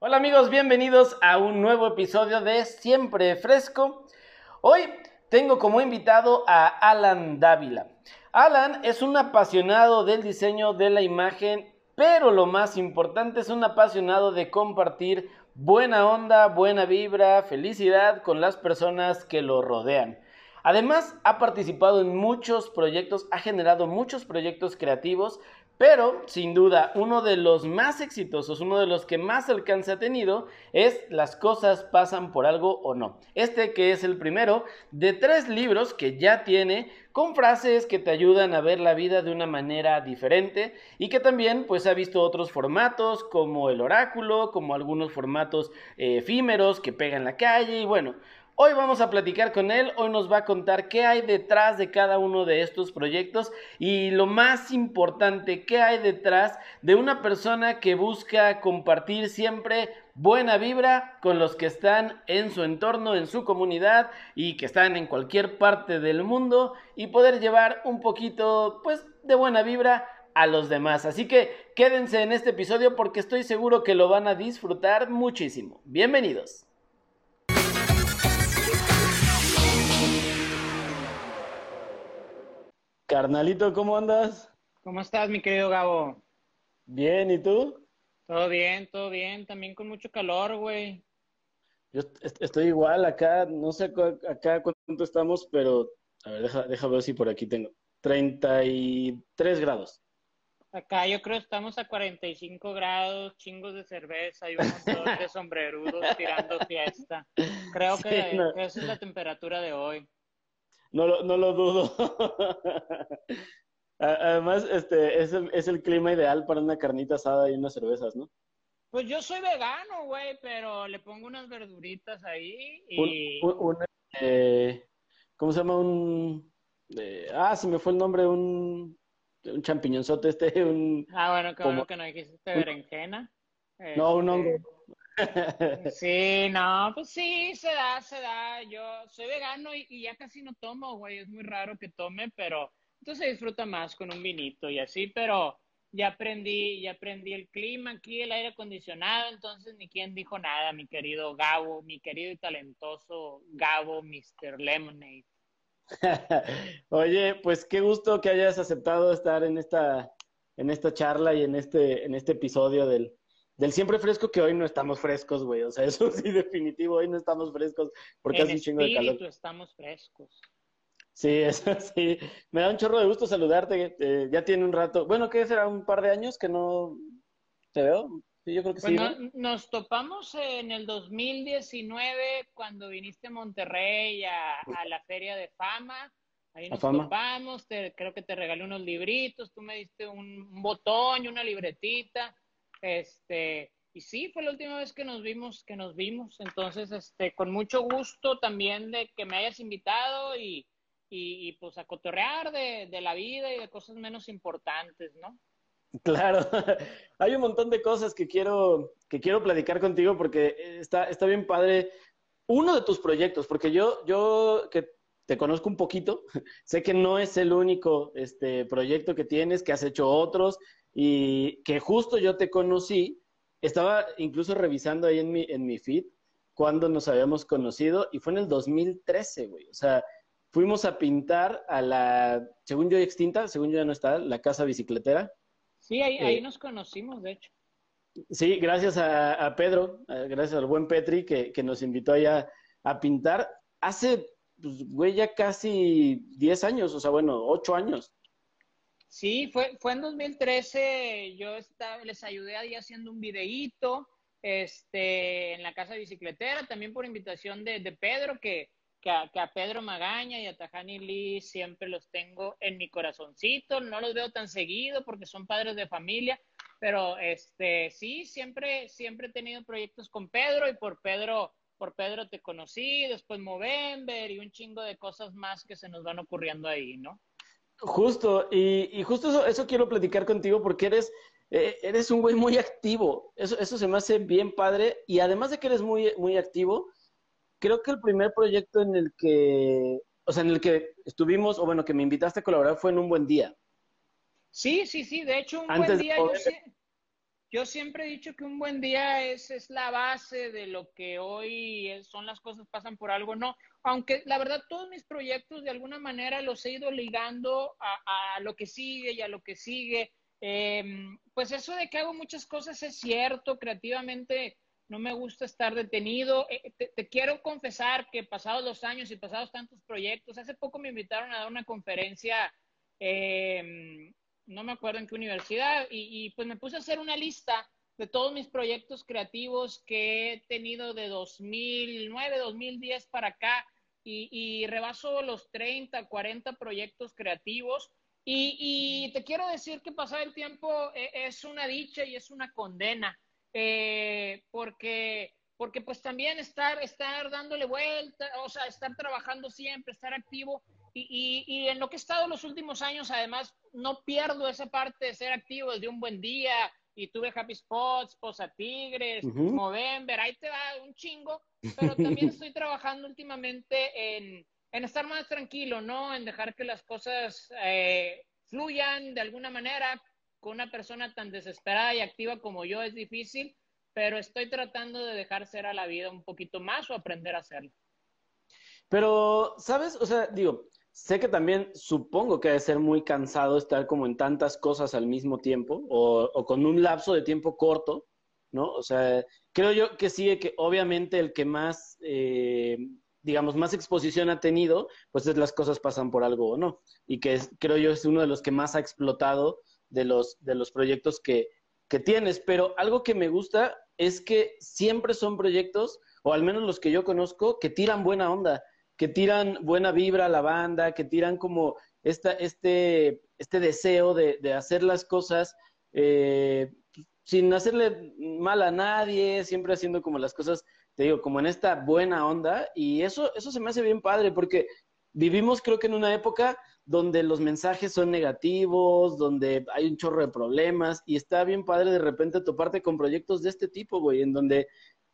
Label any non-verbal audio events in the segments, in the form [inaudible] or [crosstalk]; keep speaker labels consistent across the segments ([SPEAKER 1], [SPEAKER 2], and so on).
[SPEAKER 1] Hola amigos, bienvenidos a un nuevo episodio de Siempre Fresco. Hoy tengo como invitado a Alan Dávila. Alan es un apasionado del diseño de la imagen, pero lo más importante es un apasionado de compartir buena onda, buena vibra, felicidad con las personas que lo rodean. Además, ha participado en muchos proyectos, ha generado muchos proyectos creativos, pero sin duda uno de los más exitosos, uno de los que más alcance ha tenido es Las cosas pasan por algo o no. Este que es el primero de tres libros que ya tiene con frases que te ayudan a ver la vida de una manera diferente y que también pues ha visto otros formatos como el oráculo, como algunos formatos eh, efímeros que pegan la calle y bueno, Hoy vamos a platicar con él, hoy nos va a contar qué hay detrás de cada uno de estos proyectos y lo más importante, qué hay detrás de una persona que busca compartir siempre buena vibra con los que están en su entorno, en su comunidad y que están en cualquier parte del mundo y poder llevar un poquito pues de buena vibra a los demás. Así que quédense en este episodio porque estoy seguro que lo van a disfrutar muchísimo. Bienvenidos. Carnalito, ¿cómo andas?
[SPEAKER 2] ¿Cómo estás, mi querido Gabo?
[SPEAKER 1] Bien, ¿y tú?
[SPEAKER 2] Todo bien, todo bien, también con mucho calor, güey.
[SPEAKER 1] Yo estoy igual acá, no sé acá cuánto estamos, pero a ver, deja, deja ver si por aquí tengo. 33 grados.
[SPEAKER 2] Acá yo creo que estamos a 45 grados, chingos de cerveza y un montón [laughs] de sombrerudos tirando fiesta. Creo que esa es la temperatura de hoy.
[SPEAKER 1] No lo, no lo dudo. [laughs] Además, este, es el, es el clima ideal para una carnita asada y unas cervezas, ¿no?
[SPEAKER 2] Pues yo soy vegano, güey, pero le pongo unas verduritas ahí y...
[SPEAKER 1] Un, eh, ¿Cómo se llama? Un... Eh, ah, se me fue el nombre, un... Un champiñonzote este, [laughs] un...
[SPEAKER 2] Ah, bueno, qué bueno que no dijiste berenjena.
[SPEAKER 1] No, un hongo.
[SPEAKER 2] Sí, no, pues sí, se da, se da. Yo soy vegano y, ya casi no tomo, güey. Es muy raro que tome, pero entonces disfruta más con un vinito y así, pero ya aprendí, ya aprendí el clima aquí, el aire acondicionado, entonces ni quien dijo nada, mi querido Gabo, mi querido y talentoso Gabo, Mr. Lemonade. [laughs]
[SPEAKER 1] Oye, pues qué gusto que hayas aceptado estar en esta, en esta charla y en este, en este episodio del, del siempre fresco que hoy no estamos frescos, güey. O sea, [laughs] eso sí, definitivo, hoy no estamos frescos porque hace un chingo de calor.
[SPEAKER 2] estamos frescos.
[SPEAKER 1] Sí, [laughs] eso sí. Me da un chorro de gusto saludarte. Eh, ya tiene un rato. Bueno, ¿qué será? ¿Un par de años que no te veo? Sí, yo creo que sí.
[SPEAKER 2] Nos topamos en el 2019 cuando viniste a Monterrey a, la Feria de Fama. Ahí nos topamos, creo que te regalé unos libritos, tú me diste un botón y una libretita. Este, y sí, fue la última vez que nos vimos, que nos vimos. Entonces, este, con mucho gusto también de que me hayas invitado y, y, pues a cotorrear de, de, la vida y de cosas menos importantes, ¿no? [laughs]
[SPEAKER 1] Claro, [laughs] hay un montón de cosas que quiero, que quiero platicar contigo porque está, está bien padre. Uno de tus proyectos, porque yo, yo que te conozco un poquito, [laughs] sé que no es el único este, proyecto que tienes, que has hecho otros, y que justo yo te conocí, estaba incluso revisando ahí en mi, en mi feed cuando nos habíamos conocido y fue en el 2013, güey. O sea, fuimos a pintar a la, según yo extinta, según yo ya no está, la casa bicicletera.
[SPEAKER 2] Sí, ahí, ahí eh, nos conocimos, de hecho.
[SPEAKER 1] Sí, gracias a, Pedro, gracias al buen Petri que, que nos invitó allá a pintar. Hace, pues, güey, ya casi 10 años, o sea, bueno, 8 años.
[SPEAKER 2] Sí, fue, fue en 2013, yo estaba, les ayudé ahí haciendo un videíto este, en la casa bicicletera, también por invitación de, Pedro, que, que, a, Pedro Magaña y a Tajani Lee siempre los tengo en mi corazoncito, no los veo tan seguido porque son padres de familia, pero este, sí, siempre, siempre he tenido proyectos con Pedro y por Pedro, por Pedro te conocí, después Movember y un chingo de cosas más que se nos van ocurriendo ahí, ¿no?
[SPEAKER 1] Justo, y, justo eso, eso, quiero platicar contigo porque eres, eh, eres un güey muy activo. Eso, eso se me hace bien padre. Y además de que eres muy, muy activo, creo que el primer proyecto en el que, o sea, en el que estuvimos, o bueno, que me invitaste a colaborar fue en un buen día.
[SPEAKER 2] Sí, sí, sí. De hecho, un buen día yo yo siempre he dicho que un buen día es, es la base de lo que hoy son las cosas pasan por algo, no. Aunque la verdad todos mis proyectos de alguna manera los he ido ligando a, a lo que sigue y a lo que sigue. Em, pues eso de que hago muchas cosas es cierto, creativamente no me gusta estar detenido. Eh, te, quiero confesar que pasados los años y pasados tantos proyectos, hace poco me invitaron a dar una conferencia, em, no me acuerdo en qué universidad, y, pues me puse a hacer una lista de todos mis proyectos creativos que he tenido de 2009, 2010 para acá, y, rebaso los 30, 40 proyectos creativos. Y, te quiero decir que pasar el tiempo eh, es una dicha y es una condena, eh, porque, porque pues también estar, estar dándole vuelta, o sea, estar trabajando siempre, estar activo, y, y, en lo que he estado los últimos años, además, no pierdo esa parte de ser activo desde un buen día, y tuve Happy Spots, Posa Tigres, Movember, ahí te va un chingo, pero también estoy trabajando últimamente en en estar más tranquilo, ¿no? En dejar que las cosas eh, fluyan de alguna manera. Con una persona tan desesperada y activa como yo es difícil, pero estoy tratando de dejar ser a la vida un poquito más o aprender a hacerlo.
[SPEAKER 1] Pero, ¿sabes? O sea, digo, sé que también supongo que debe ser muy cansado estar como en tantas cosas al mismo tiempo o, con un lapso de tiempo corto, ¿no? O sea, creo yo que sí, que obviamente el que más eh, digamos, más exposición ha tenido, pues es las cosas pasan por algo o no. Y que creo yo es uno de los que más ha explotado de los, de los proyectos que, que tienes. Pero algo que me gusta es que siempre son proyectos, o al menos los que yo conozco, que tiran buena onda, que tiran buena vibra a la banda, que tiran como esta, este, este deseo de, de hacer las cosas eh, sin hacerle mal a nadie, siempre haciendo como las cosas te digo, como en esta buena onda, y eso, eso se me hace bien padre, porque vivimos creo que en una época donde los mensajes son negativos, donde hay un chorro de problemas, y está bien padre de repente toparte con proyectos de este tipo, güey, en donde,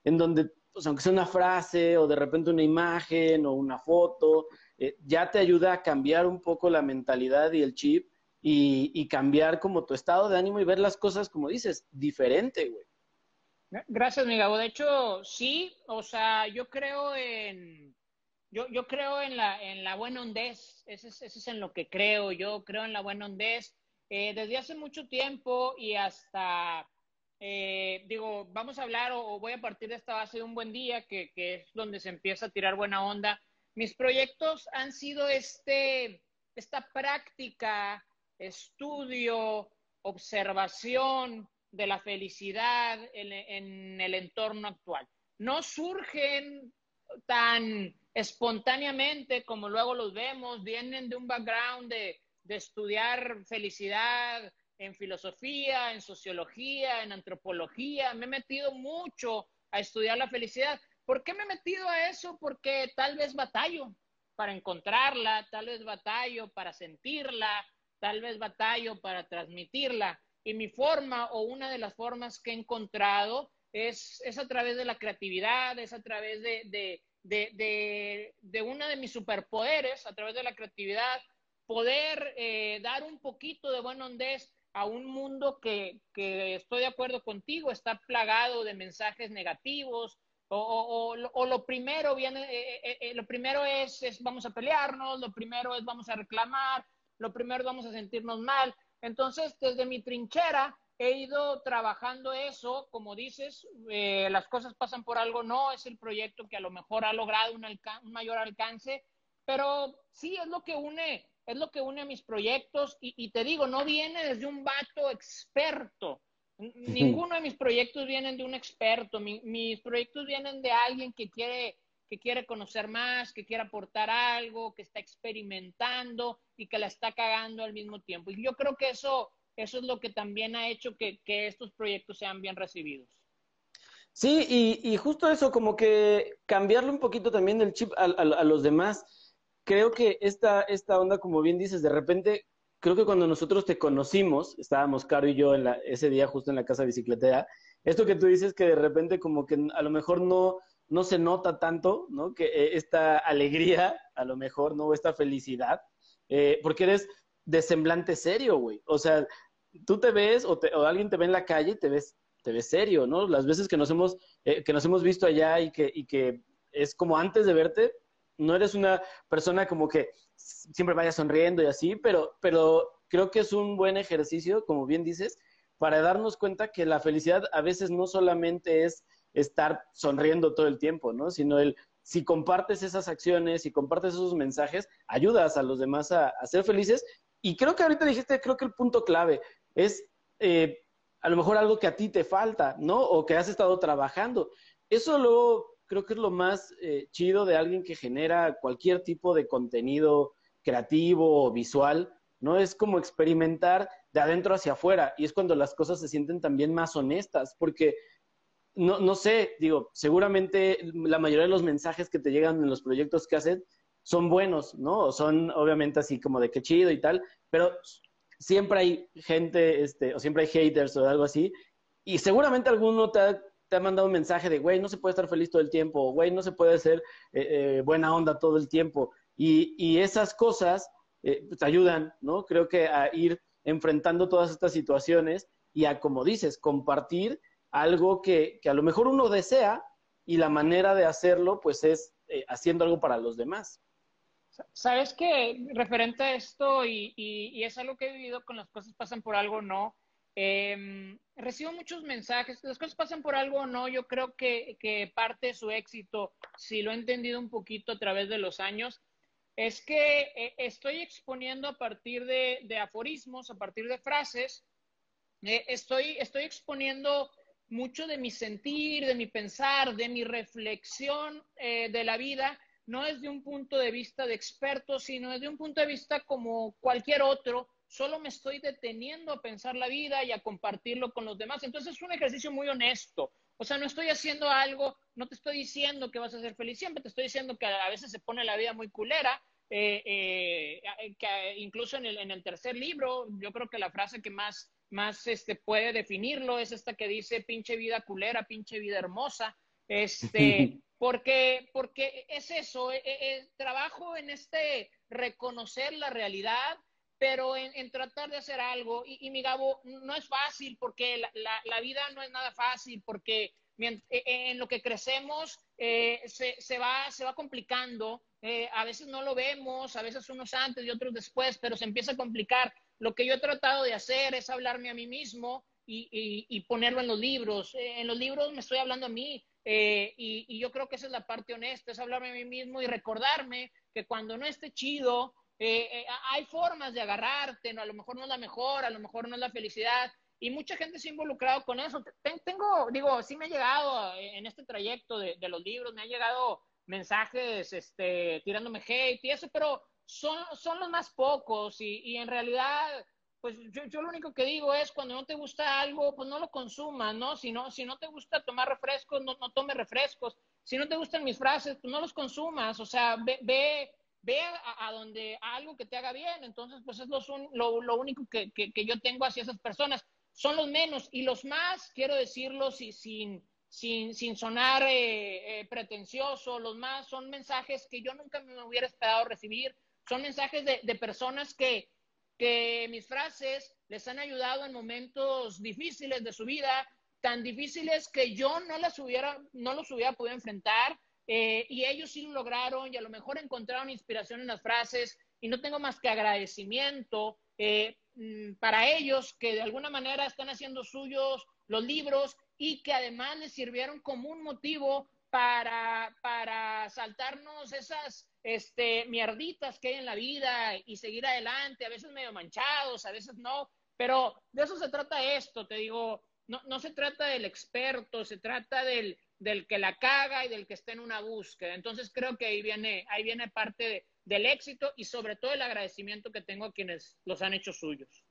[SPEAKER 1] en donde, pues aunque sea una frase, o de repente una imagen, o una foto, eh, ya te ayuda a cambiar un poco la mentalidad y el chip, y, cambiar como tu estado de ánimo y ver las cosas, como dices, diferente, güey.
[SPEAKER 2] Gracias, mi De hecho, sí, o sea, yo creo en, yo, yo creo en la, en la buena hondez, ese es, ese es en lo que creo, yo creo en la buena hondez. Eh, desde hace mucho tiempo y hasta, eh, digo, vamos a hablar o, voy a partir de esta base de un buen día, que, que es donde se empieza a tirar buena onda. Mis proyectos han sido este, esta práctica, estudio, observación, de la felicidad en, el entorno actual. No surgen tan espontáneamente como luego los vemos, vienen de un background de, de estudiar felicidad en filosofía, en sociología, en antropología. Me he metido mucho a estudiar la felicidad. ¿Por qué me he metido a eso? Porque tal vez batallo para encontrarla, tal vez batallo para sentirla, tal vez batallo para transmitirla. Y mi forma o una de las formas que he encontrado es, es a través de la creatividad, es a través de, de, de, de, uno de mis superpoderes, a través de la creatividad, poder eh, dar un poquito de buen hondez a un mundo que, que, estoy de acuerdo contigo, está plagado de mensajes negativos, o, o, o, lo primero viene, eh, eh, lo primero es, es, vamos a pelearnos, lo primero es vamos a reclamar, lo primero vamos a sentirnos mal. Entonces, desde mi trinchera he ido trabajando eso, como dices, eh, las cosas pasan por algo, no es el proyecto que a lo mejor ha logrado un, mayor alcance, pero sí es lo que une, es lo que une a mis proyectos y, te digo, no viene desde un vato experto. Ninguno de mis proyectos vienen de un experto, mis proyectos vienen de alguien que quiere que quiere conocer más, que quiere aportar algo, que está experimentando y que la está cagando al mismo tiempo. Y yo creo que eso, eso es lo que también ha hecho que, estos proyectos sean bien recibidos.
[SPEAKER 1] Sí, y, justo eso, como que cambiarle un poquito también el chip a, los demás. Creo que esta, esta onda, como bien dices, de repente, creo que cuando nosotros te conocimos, estábamos Caro y yo en la, ese día justo en la casa bicicletera, esto que tú dices que de repente como que a lo mejor no, no se nota tanto, ¿no? Que eh, esta alegría, a lo mejor, ¿no? Esta felicidad, eh, porque eres de semblante serio, güey. O sea, tú te ves o, alguien te ve en la calle y te ves te ves serio, ¿no? Las veces que nos hemos, eh, que nos hemos visto allá y que, y que es como antes de verte, no eres una persona como que siempre vaya sonriendo y así, pero, pero creo que es un buen ejercicio, como bien dices, para darnos cuenta que la felicidad a veces no solamente es estar sonriendo todo el tiempo, ¿no? Sino el, si compartes esas acciones, y compartes esos mensajes, ayudas a los demás a, ser felices. Y creo que ahorita dijiste, creo que el punto clave es eh, a lo mejor algo que a ti te falta, ¿no? O que has estado trabajando. Eso luego creo que es lo más eh, chido de alguien que genera cualquier tipo de contenido creativo o visual, ¿no? Es como experimentar de adentro hacia afuera y es cuando las cosas se sienten también más honestas, porque no, no sé, digo, seguramente la mayoría de los mensajes que te llegan en los proyectos que hacen son buenos, ¿no? Son obviamente así como de qué chido y tal, pero siempre hay gente, este, o siempre hay haters o algo así, y seguramente alguno te ha, te ha mandado un mensaje de, güey, no se puede estar feliz todo el tiempo, güey, no se puede ser eh, eh, buena onda todo el tiempo, y, y esas cosas eh, pues, ayudan, ¿no? Creo que a ir enfrentando todas estas situaciones y a, como dices, compartir algo que, que a lo mejor uno desea y la manera de hacerlo, pues es haciendo algo para los demás.
[SPEAKER 2] Sabes que referente a esto, y, y, es algo que he vivido con las cosas pasan por algo no, eh, recibo muchos mensajes, las cosas pasan por algo o no, yo creo que, que parte de su éxito, si lo he entendido un poquito a través de los años, es que eh, estoy exponiendo a partir de, aforismos, a partir de frases, eh, estoy, estoy exponiendo mucho de mi sentir, de mi pensar, de mi reflexión eh, de la vida, no desde un punto de vista de experto, sino desde un punto de vista como cualquier otro, solo me estoy deteniendo a pensar la vida y a compartirlo con los demás. Entonces es un ejercicio muy honesto. O sea, no estoy haciendo algo, no te estoy diciendo que vas a ser feliz siempre, te estoy diciendo que a veces se pone la vida muy culera, eh, eh, que incluso en el, en el, tercer libro, yo creo que la frase que más, más este, puede definirlo es esta que dice pinche vida culera, pinche vida hermosa, este, [laughs] porque, porque es eso, eh, trabajo en este reconocer la realidad, pero en, tratar de hacer algo. Y, mi Gabo, no es fácil porque la, la, vida no es nada fácil, porque e, e, en lo que crecemos eh, se, se, va, se va complicando. Eh, a veces no lo vemos, a veces unos antes y otros después, pero se empieza a complicar. Lo que yo he tratado de hacer es hablarme a mí mismo y, y, ponerlo en los libros. Eh, en los libros me estoy hablando a mí y, y, yo creo que esa es la parte honesta, es hablarme a mí mismo y recordarme que cuando no esté chido, eh, eh, hay formas de agarrarte, ¿no? a lo mejor no es la mejor, a lo mejor no es la felicidad, y mucha gente se ha involucrado con eso. Tengo, digo, sí me ha llegado en este trayecto de, los libros, me han llegado mensajes este, tirándome hate y eso, pero son, son los más pocos y, y en realidad, pues yo, yo, lo único que digo es cuando no te gusta algo, pues no lo consumas, ¿no? Si no, si no te gusta tomar refrescos, no, no tomes refrescos. Si no te gustan mis frases, pues no los consumas. O sea, ve, ve ve a, donde algo que te haga bien. Entonces, pues es lo, lo, único que, que, yo tengo hacia esas personas. Son los menos y los más, quiero decirlo sin, sin, sin sonar eh, eh, pretencioso, los más son mensajes que yo nunca me hubiera esperado recibir. Son mensajes de, de personas que, que mis frases les han ayudado en momentos difíciles de su vida, tan difíciles que yo no las hubiera, no los hubiera podido enfrentar eh, y ellos sí lo lograron y a lo mejor encontraron inspiración en las frases y no tengo más que agradecimiento eh, mm, para ellos que de alguna manera están haciendo suyos los libros y que además les sirvieron como un motivo para, para saltarnos esas este, mierditas que hay en la vida y seguir adelante, a veces medio manchados, a veces no, pero de eso se trata esto, te digo, no, no se trata del experto, se trata del, del que la caga y del que está en una búsqueda. Entonces creo que ahí viene, ahí viene parte del éxito y sobre todo el agradecimiento que tengo a quienes los han hecho suyos.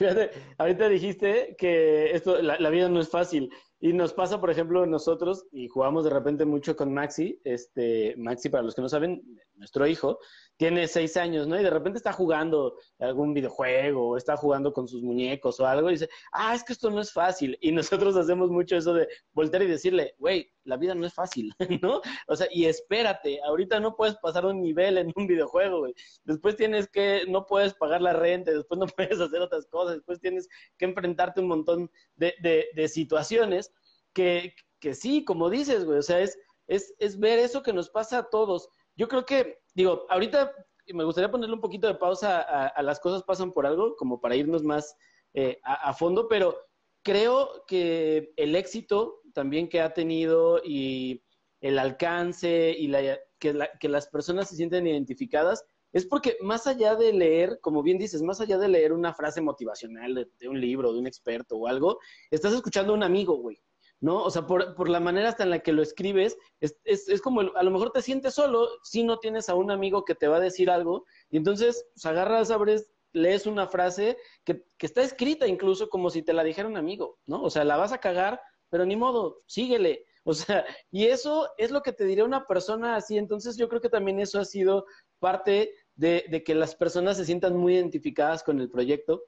[SPEAKER 1] Fíjate, ahorita dijiste que esto, la, vida no es fácil. Y nos pasa, por ejemplo, nosotros, y jugamos de repente mucho con Maxi, este, Maxi, para los que no saben, nuestro hijo, tiene seis años, ¿no? Y de repente está jugando algún videojuego, o está jugando con sus muñecos o algo, y dice, ah, es que esto no es fácil. Y nosotros hacemos mucho eso de voltear y decirle, güey, la vida no es fácil, [laughs] ¿no? O sea, y espérate, ahorita no puedes pasar un nivel en un videojuego, güey. Después tienes que, no puedes pagar la renta, después no [laughs] puedes hacer otras cosas, después tienes que enfrentarte un montón de, de, de situaciones que, que sí, como dices, güey, o sea, es, es, es ver eso que nos pasa a todos. Yo creo que, digo, ahorita me gustaría ponerle un poquito de pausa a, las cosas pasan por algo, como para irnos más eh, a, fondo, pero creo que el éxito también que ha tenido y el alcance y la, que, que las personas se sienten identificadas es porque más allá de leer, como bien dices, más allá de leer una frase motivacional de, de un libro, de un experto o algo, estás escuchando a un amigo, güey. ¿no? O sea, por, por, la manera hasta en la que lo escribes, es, es, es, como, a lo mejor te sientes solo si no tienes a un amigo que te va a decir algo, y entonces pues, agarras, abres, lees una frase que, que está escrita incluso como si te la dijera un amigo, ¿no? O sea, la vas a cagar, pero ni modo, síguele. O sea, y eso es lo que te diría una persona así, entonces yo creo que también eso ha sido parte de, de que las personas se sientan muy identificadas con el proyecto,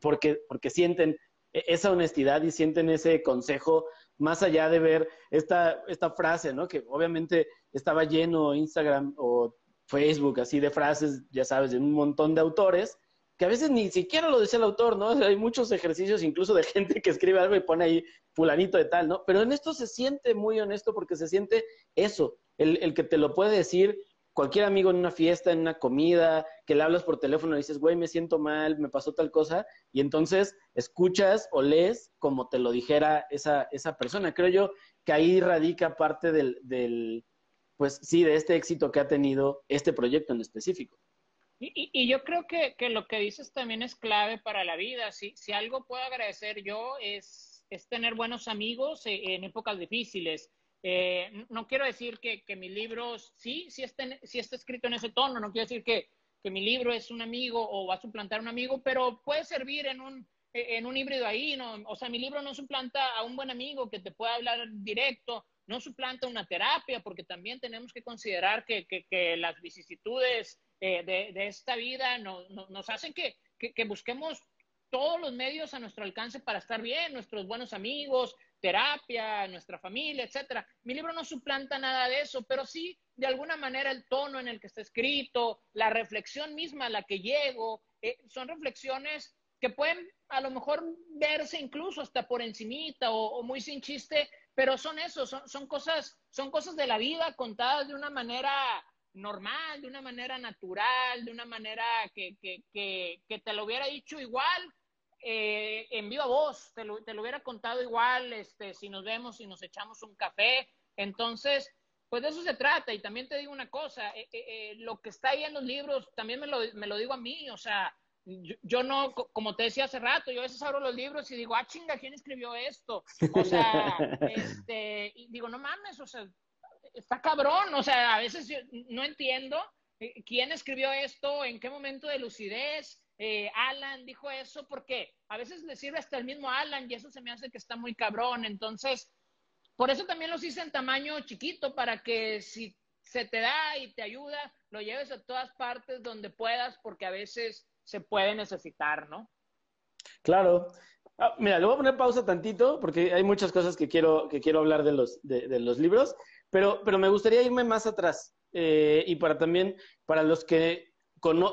[SPEAKER 1] porque, porque sienten e-, esa honestidad y sienten ese consejo más allá de ver esta, esta frase, ¿no? Que obviamente estaba lleno Instagram o Facebook así de frases, ya sabes, de un montón de autores, que a veces ni siquiera lo dice el autor, ¿no? hay muchos ejercicios incluso de [laughs] gente que escribe algo y pone ahí fulanito de tal, ¿no? Pero en esto se siente muy honesto porque se siente eso, el, el que te lo puede decir cualquier amigo en una fiesta, en una comida, que le hablas por teléfono y dices, güey, me siento mal, me pasó tal cosa, y entonces escuchas o lees como te lo dijera esa, esa persona. Creo yo que ahí radica parte del, del, pues sí, de este éxito que ha tenido este proyecto en específico.
[SPEAKER 2] Y, yo creo que, lo que dices también es clave para la vida. Si, algo puedo agradecer yo es, tener buenos amigos en épocas difíciles eh, no quiero decir que, que mi libro sí, sí está, sí está escrito en ese tono, no quiero decir que, que mi libro es un amigo o va a suplantar a un amigo, pero puede servir en un, en un híbrido ahí, ¿no? O sea, mi libro no suplanta a un buen amigo que te pueda hablar directo, no suplanta una terapia, porque también tenemos que considerar que las vicisitudes de, esta vida no, no, nos hacen que, que, busquemos todos los medios a nuestro alcance para estar bien, nuestros buenos amigos, terapia, nuestra familia, etcétera. Mi libro no suplanta nada de eso, pero sí, de alguna manera, el tono en el que está escrito, la reflexión misma a la que llego, eh, son reflexiones que pueden a lo mejor verse incluso hasta por encimita o, muy sin chiste, pero son eso, son, son, cosas, son cosas de la vida contadas de una manera normal, de una manera natural, de una manera que, que, que, que te lo hubiera dicho igual eh, en viva voz, te lo, te lo, hubiera contado igual, este, si nos vemos, si nos echamos un café. Entonces, pues de eso se trata. Y también te digo una cosa, eh, eh, eh lo que está ahí en los libros, también me lo, me lo digo a mí, o sea, yo, yo, no, como te decía hace rato, yo a veces abro los libros y digo, ah, chinga, ¿quién escribió esto? O sea, [laughs] este, y digo, no mames, o sea, está cabrón, o sea, a veces yo no entiendo eh, quién escribió esto, en qué momento de lucidez, eh, Alan dijo eso, porque a veces le sirve hasta el mismo Alan y eso se me hace que está muy cabrón. Entonces, por eso también los hice en tamaño chiquito, para que si se te da y te ayuda, lo lleves a todas partes donde puedas, porque a veces se puede necesitar, ¿no?
[SPEAKER 1] Claro. Ah, mira, le voy a poner pausa tantito, porque hay muchas cosas que quiero, que quiero hablar de los, de, de los libros, pero, pero me gustaría irme más atrás. Eh, y para también, para los que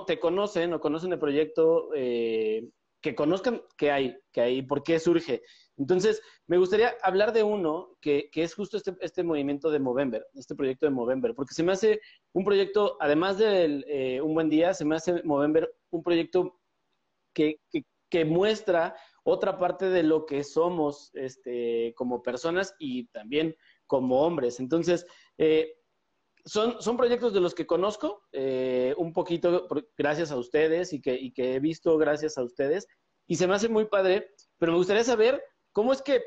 [SPEAKER 1] te conocen o conocen el proyecto, eh, que conozcan qué hay, qué hay, por qué surge. Entonces, me gustaría hablar de uno que, que es justo este, este, movimiento de Movember, este proyecto de Movember, porque se me hace un proyecto, además de eh, un buen día, se me hace Movember un proyecto que, que, que, muestra otra parte de lo que somos este, como personas y también como hombres. Entonces, eh, son, son proyectos de los que conozco eh, un poquito gracias a ustedes y que, y que he visto gracias a ustedes. Y se me hace muy padre, pero me gustaría saber cómo es que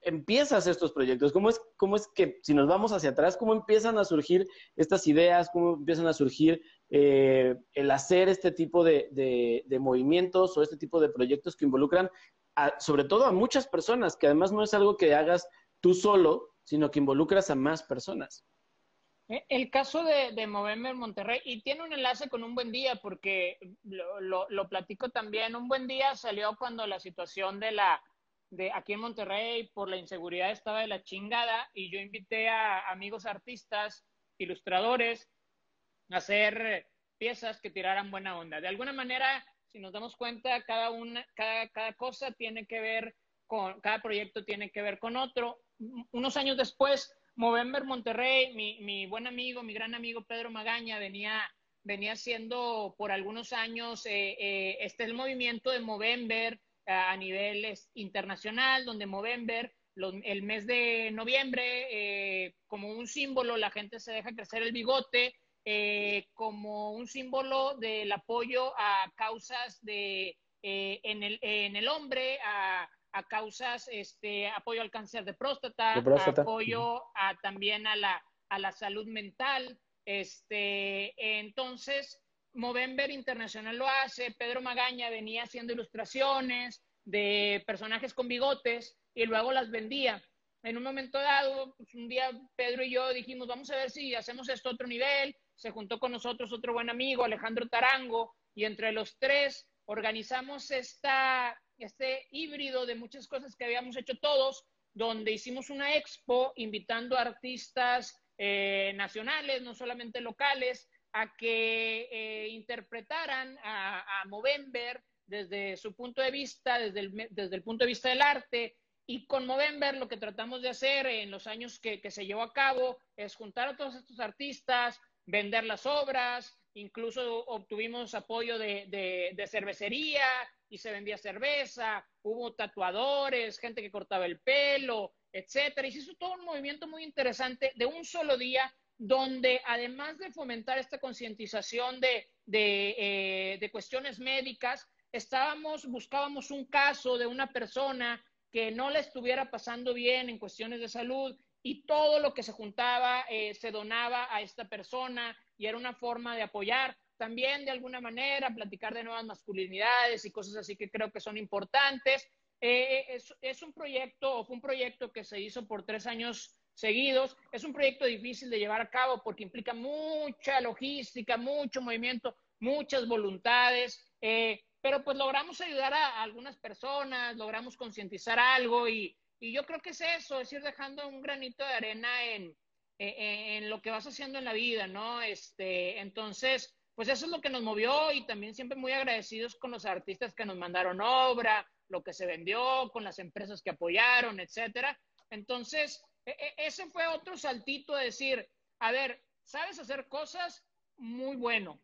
[SPEAKER 1] empiezas estos proyectos, cómo es, cómo es que, si nos vamos hacia atrás, cómo empiezan a surgir estas ideas, cómo empiezan a surgir eh, el hacer este tipo de, de, de, movimientos o este tipo de proyectos que involucran a, sobre todo a muchas personas, que además no es algo que hagas tú solo, sino que involucras a más personas.
[SPEAKER 2] Eh, el caso de, de Movember Monterrey, y tiene un enlace con Un Buen Día, porque lo, platico también. Un Buen Día salió cuando la situación de la, de aquí en Monterrey por la inseguridad estaba de la chingada y yo invité a amigos artistas, ilustradores, a hacer piezas que tiraran buena onda. De alguna manera, si nos damos cuenta, cada, una, cada, cada cosa tiene que ver con, cada proyecto tiene que ver con otro. Unos años después, Movember Monterrey, mi, mi buen amigo, mi gran amigo Pedro Magaña venía venía siendo por algunos años eh, eh, este el movimiento de Movember a nivel internacional, donde Movember, el mes de noviembre, eh, como un símbolo, la gente se deja crecer el bigote, como un símbolo del apoyo a causas de, en, el, en el hombre, a, a causas, este, apoyo al cáncer de próstata, apoyo a, también a la, a la salud mental. Este, entonces, Movember Internacional lo hace, Pedro Magaña venía haciendo ilustraciones de personajes con bigotes y luego las vendía. En un momento dado, pues, un día Pedro y yo dijimos, vamos a ver si hacemos esto a otro nivel. Se juntó con nosotros otro buen amigo, Alejandro Tarango, y entre los tres organizamos esta, este híbrido de muchas cosas que habíamos hecho todos, donde hicimos una expo invitando a artistas eh, nacionales, no solamente locales, a que eh, interpretaran a, Movember desde su punto de vista, desde el, desde el, punto de vista del arte. Y con Movember lo que tratamos de hacer en los años que, se llevó a cabo es juntar a todos estos artistas, vender las obras, incluso obtuvimos apoyo de, de cervecería y se vendía cerveza, hubo tatuadores, gente que cortaba el pelo, etcétera. Y se hizo todo un movimiento muy interesante de un solo día, donde además de fomentar esta concientización de, de, eh, cuestiones médicas, estábamos, buscábamos un caso de una persona que no le estuviera pasando bien en cuestiones de salud y todo lo que se juntaba eh, se donaba a esta persona y era una forma de apoyar también de alguna manera, platicar de nuevas masculinidades y cosas así que creo que son importantes. Eh, es, un proyecto, o fue un proyecto que se hizo por tres años seguidos. Es un proyecto difícil de llevar a cabo porque implica mucha logística, mucho movimiento, muchas voluntades, eh, pero pues logramos ayudar a, algunas personas, logramos concientizar algo y, yo creo que es eso, es ir dejando un granito de arena en, en, lo que vas haciendo en la vida, ¿no? Este, entonces, pues eso es lo que nos movió y también siempre muy agradecidos con los artistas que nos mandaron obra, lo que se vendió, con las empresas que apoyaron, etcétera. Entonces, e, e, ese fue otro saltito de decir, a ver, sabes hacer cosas muy bueno.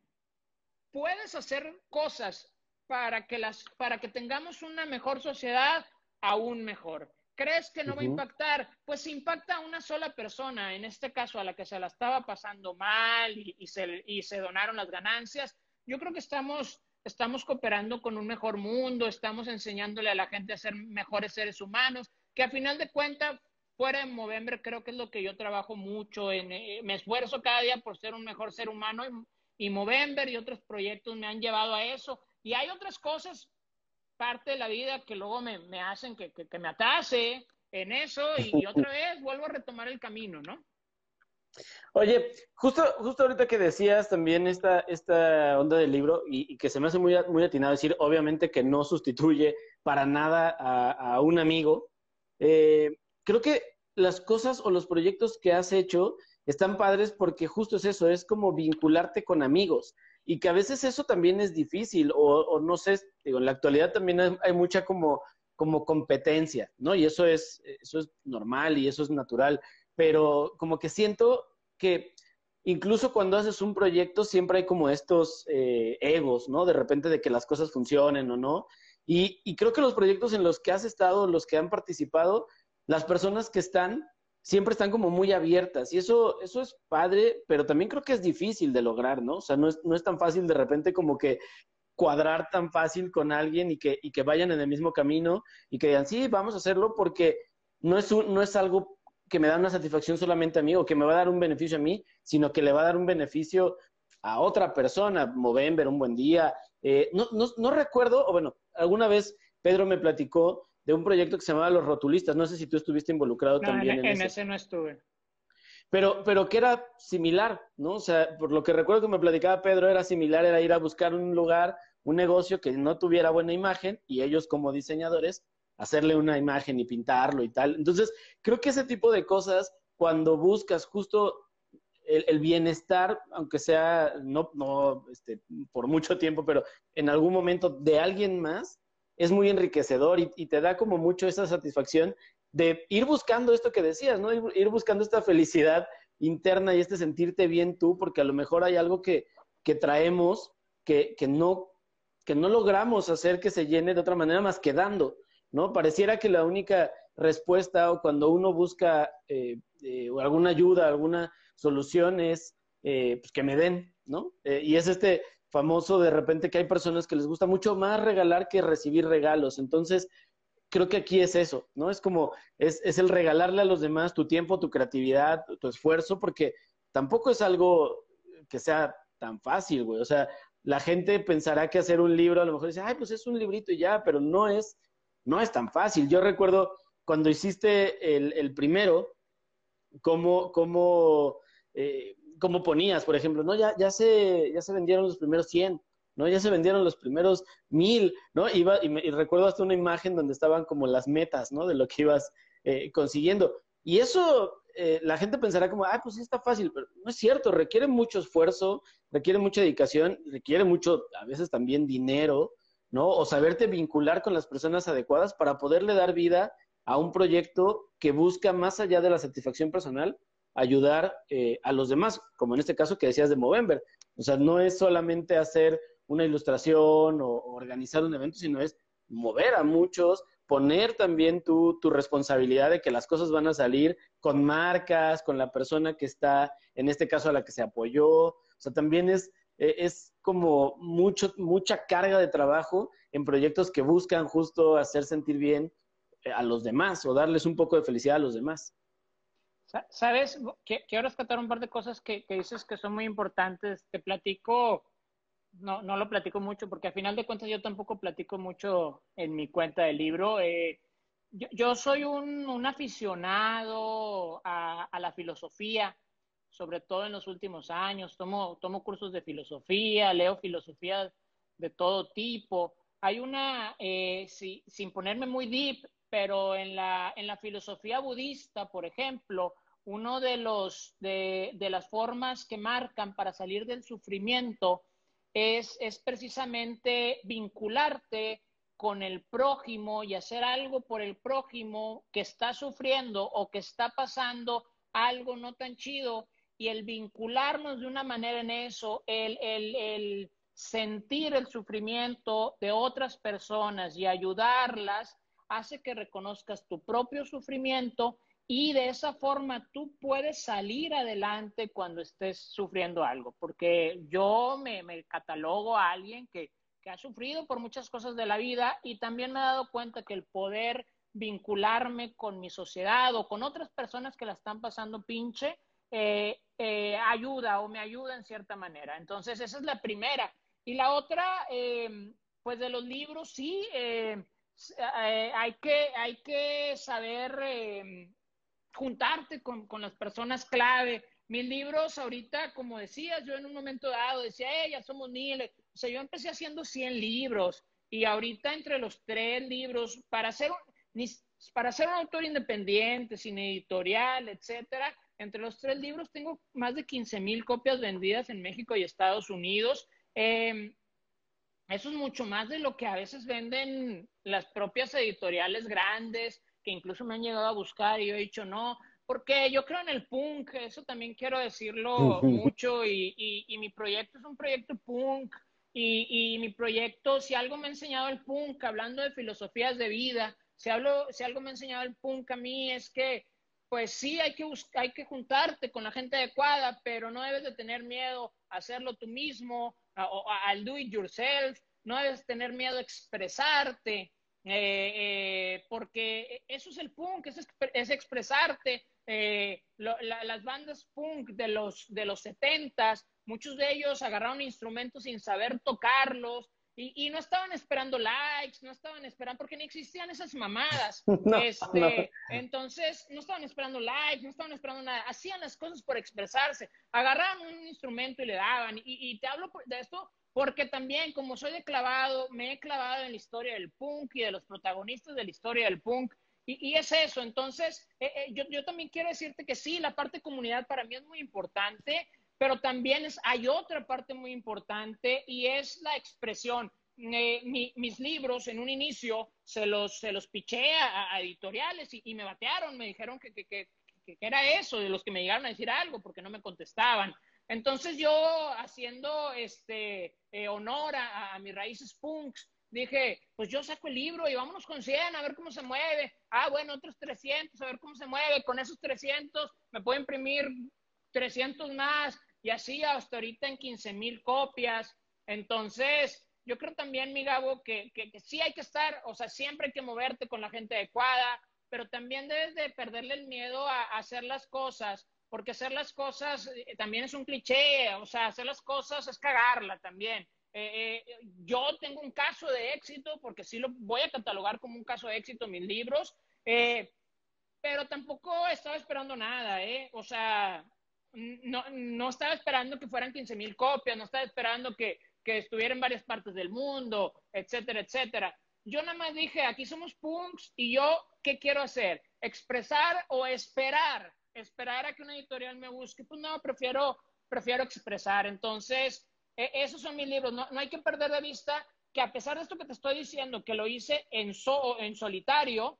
[SPEAKER 2] Puedes hacer cosas para que las para que tengamos una mejor sociedad aún mejor. ¿Crees que no va a impactar? Pues impacta a una sola persona, en este caso a la que se la estaba pasando mal y, se, y se donaron las ganancias. Yo creo que estamos estamos cooperando con un mejor mundo, estamos enseñándole a la gente a ser mejores seres humanos, que a final de cuentas, fuera de Movember, creo que es lo que yo trabajo mucho, en, eh, me esfuerzo cada día por ser un mejor ser humano y, Movember y otros proyectos me han llevado a eso. Y hay otras cosas, parte de la vida, que luego me, me hacen que, que, me atase en eso y otra [laughs] vez vuelvo a retomar el camino, ¿no?
[SPEAKER 1] Oye, justo, justo ahorita que decías también esta, esta onda del libro y, que se me hace muy, muy atinado decir, obviamente que no sustituye para nada a, un amigo. Eh, creo que las cosas o los proyectos que has hecho están padres porque justo es eso, es como vincularte con amigos y que a veces eso también es difícil o, no sé, digo, en la actualidad también hay, mucha como, como competencia, ¿no? Y eso es, eso es normal y eso es natural pero como que siento que incluso cuando haces un proyecto siempre hay como estos eh, egos, ¿no? De repente de que las cosas funcionen o no. Y, creo que los proyectos en los que has estado, los que han participado, las personas que están, siempre están como muy abiertas. Y eso, eso es padre, pero también creo que es difícil de lograr, ¿no? O sea, no es, no es tan fácil de repente como que cuadrar tan fácil con alguien y que, y que vayan en el mismo camino y que digan, sí, vamos a hacerlo porque no es, un, no es algo que me da una satisfacción solamente a mí o que me va a dar un beneficio a mí, sino que le va a dar un beneficio a otra persona, Movember, un buen día. Eh, no, no, no recuerdo, o bueno, alguna vez Pedro me platicó de un proyecto que se llamaba Los Rotulistas. No sé si tú estuviste involucrado también
[SPEAKER 2] en, en ese. ese no estuve.
[SPEAKER 1] Pero, pero que era similar, ¿no? O sea, por lo que recuerdo que me platicaba Pedro, era similar, era ir a buscar un lugar, un negocio que no tuviera buena imagen y ellos como diseñadores hacerle una imagen y pintarlo y tal. Entonces, creo que ese tipo de cosas, cuando buscas justo el, bienestar, aunque sea no, no este, por mucho tiempo, pero en algún momento de alguien más, es muy enriquecedor y, te da como mucho esa satisfacción de ir buscando esto que decías, ¿no? Ir, buscando esta felicidad interna y este sentirte bien tú, porque a lo mejor hay algo que, que traemos que, que, no, que no logramos hacer que se llene de otra manera más que dando, ¿no? Pareciera que la única respuesta o cuando uno busca eh, eh, alguna ayuda, alguna solución es eh, pues que me den, ¿no? y es este famoso de repente que hay personas que les gusta mucho más regalar que recibir regalos. Entonces, creo que aquí es eso, ¿no? Es como, es, es el regalarle a los demás tu tiempo, tu creatividad, tu esfuerzo, porque tampoco es algo que sea tan fácil, güey. O sea, la gente pensará que hacer un libro a lo mejor dice, ay, pues es un librito y ya, pero no es, no es tan fácil. Yo recuerdo cuando hiciste el, primero, cómo, cómo, eh, cómo ponías, por ejemplo, ¿no? Ya, ya, se, ya se vendieron los primeros 100, ¿no? Ya se vendieron los primeros 1000, ¿no? Iba, y, me, recuerdo hasta una imagen donde estaban como las metas, ¿no? De lo que ibas eh, consiguiendo. Y eso eh, la gente pensará como, ah, pues sí está fácil, pero no es cierto, requiere mucho esfuerzo, requiere mucha dedicación, requiere mucho, a veces también dinero, ¿no? O saberte vincular con las personas adecuadas para poderle dar vida a un proyecto que busca, más allá de la satisfacción personal, ayudar eh, a los demás, como en este caso que decías de Movember. O sea, no es solamente hacer una ilustración o, organizar un evento, sino es mover a muchos, poner también tu, tu, responsabilidad de que las cosas van a salir con marcas, con la persona que está, en este caso a la que se apoyó. O sea, también es, e, es como mucho, mucha carga de trabajo en proyectos que buscan justo hacer sentir bien eh, a los demás o darles un poco de felicidad a los demás.
[SPEAKER 2] Sabes, quiero rescatar un par de cosas que, dices que son muy importantes. Te platico, no, no lo platico mucho porque a final de cuentas yo tampoco platico mucho en mi cuenta del libro. Eh, yo, soy un, aficionado a, la filosofía, sobre todo en los últimos años. Tomo, tomo cursos de filosofía, leo filosofía de todo tipo. Hay una, eh, sin ponerme muy deep, pero en la, en la filosofía budista, por ejemplo, uno de los de, las formas que marcan para salir del sufrimiento es, es precisamente vincularte con el prójimo y hacer algo por el prójimo que está sufriendo o que está pasando algo no tan chido y el vincularnos de una manera en eso, el, el, el sentir el sufrimiento de otras personas y ayudarlas, hace que reconozcas tu propio sufrimiento y de esa forma tú puedes salir adelante cuando estés sufriendo algo, porque yo me, catalogo a alguien que, ha sufrido por muchas cosas de la vida y también me he dado cuenta que el poder vincularme con mi sociedad o con otras personas que la están pasando pinche, eh, eh, ayuda o me ayuda en cierta manera. Entonces, esa es la primera. Y la otra, eh, pues de los libros, sí, eh, hay, que, hay que saber eh, juntarte con, las personas clave. Mis libros ahorita, como decías, yo en un momento dado decía, eh, ya somos mil. O sea, yo empecé haciendo 100 libros y ahorita entre los tres libros, para ser, para ser un autor independiente, sin editorial, etcétera, entre los tres libros tengo más de 15 mil copias vendidas en México y Estados Unidos. Eh, eso es mucho más de lo que a veces venden las propias editoriales grandes, que incluso me han llegado a buscar y yo he dicho no, porque yo creo en el punk, eso también quiero decirlo mucho, y, mi proyecto es un proyecto punk, y, mi proyecto, si algo me ha enseñado el punk, hablando de filosofías de vida, si, hablo, si algo me ha enseñado el punk a mí es que, pues sí, hay que, hay que juntarte con la gente adecuada, pero no debes de tener miedo a hacerlo tú mismo, al do it yourself, no debes tener miedo a expresarte, eh, eh, porque eso es el punk, es, es expresarte. Eh, las bandas punk de los, de los 70 muchos de ellos agarraron instrumentos sin saber tocarlos Y, no estaban esperando likes, no estaban esperando, porque ni existían esas mamadas. [laughs] este, Entonces, no estaban esperando likes, no estaban esperando nada. Hacían las cosas por expresarse. Agarraban un instrumento y le daban. Y, y te hablo de esto porque también, como soy de clavado, me he clavado en la historia del punk y de los protagonistas de la historia del punk. Y, es eso, entonces, eh, eh, yo, yo, también quiero decirte que sí, la parte comunidad para mí es muy importante, pero también es, hay otra parte muy importante y es la expresión. Eh, mis libros en un inicio se los, se los piché a, editoriales y, me batearon, me dijeron que, que, que, que, era eso, de los que me llegaron a decir algo porque no me contestaban. Entonces yo, haciendo este eh, honor a, mis raíces punks, dije, pues yo saco el libro y vámonos con 100 a ver cómo se mueve. Ah, bueno, otros 300, a ver cómo se mueve. Con esos 300 me puedo imprimir 300 más y así hasta ahorita en 15 mil copias. Entonces, yo creo también, mi Gabo, que, que, sí hay que estar, o sea, siempre hay que moverte con la gente adecuada, pero también debes de perderle el miedo a hacer las cosas porque hacer las cosas eh, también es un cliché, o sea, hacer las cosas es cagarla también. Eh, eh, yo tengo un caso de éxito, porque sí lo voy a catalogar como un caso de éxito mis libros, pero tampoco estaba esperando nada, ¿eh? O sea, no, no estaba esperando que fueran 15 mil copias, no estaba esperando que, que estuviera en varias partes del mundo, etcétera, etcétera. Yo nada más dije, aquí somos punks y yo, ¿qué quiero hacer? ¿Expresar o esperar esperar a que una editorial me busque, pues no, prefiero, prefiero expresar. Entonces, e, esos son mis libros. No, no, hay que perder de vista que a pesar de esto que te estoy diciendo, que lo hice en, en solitario,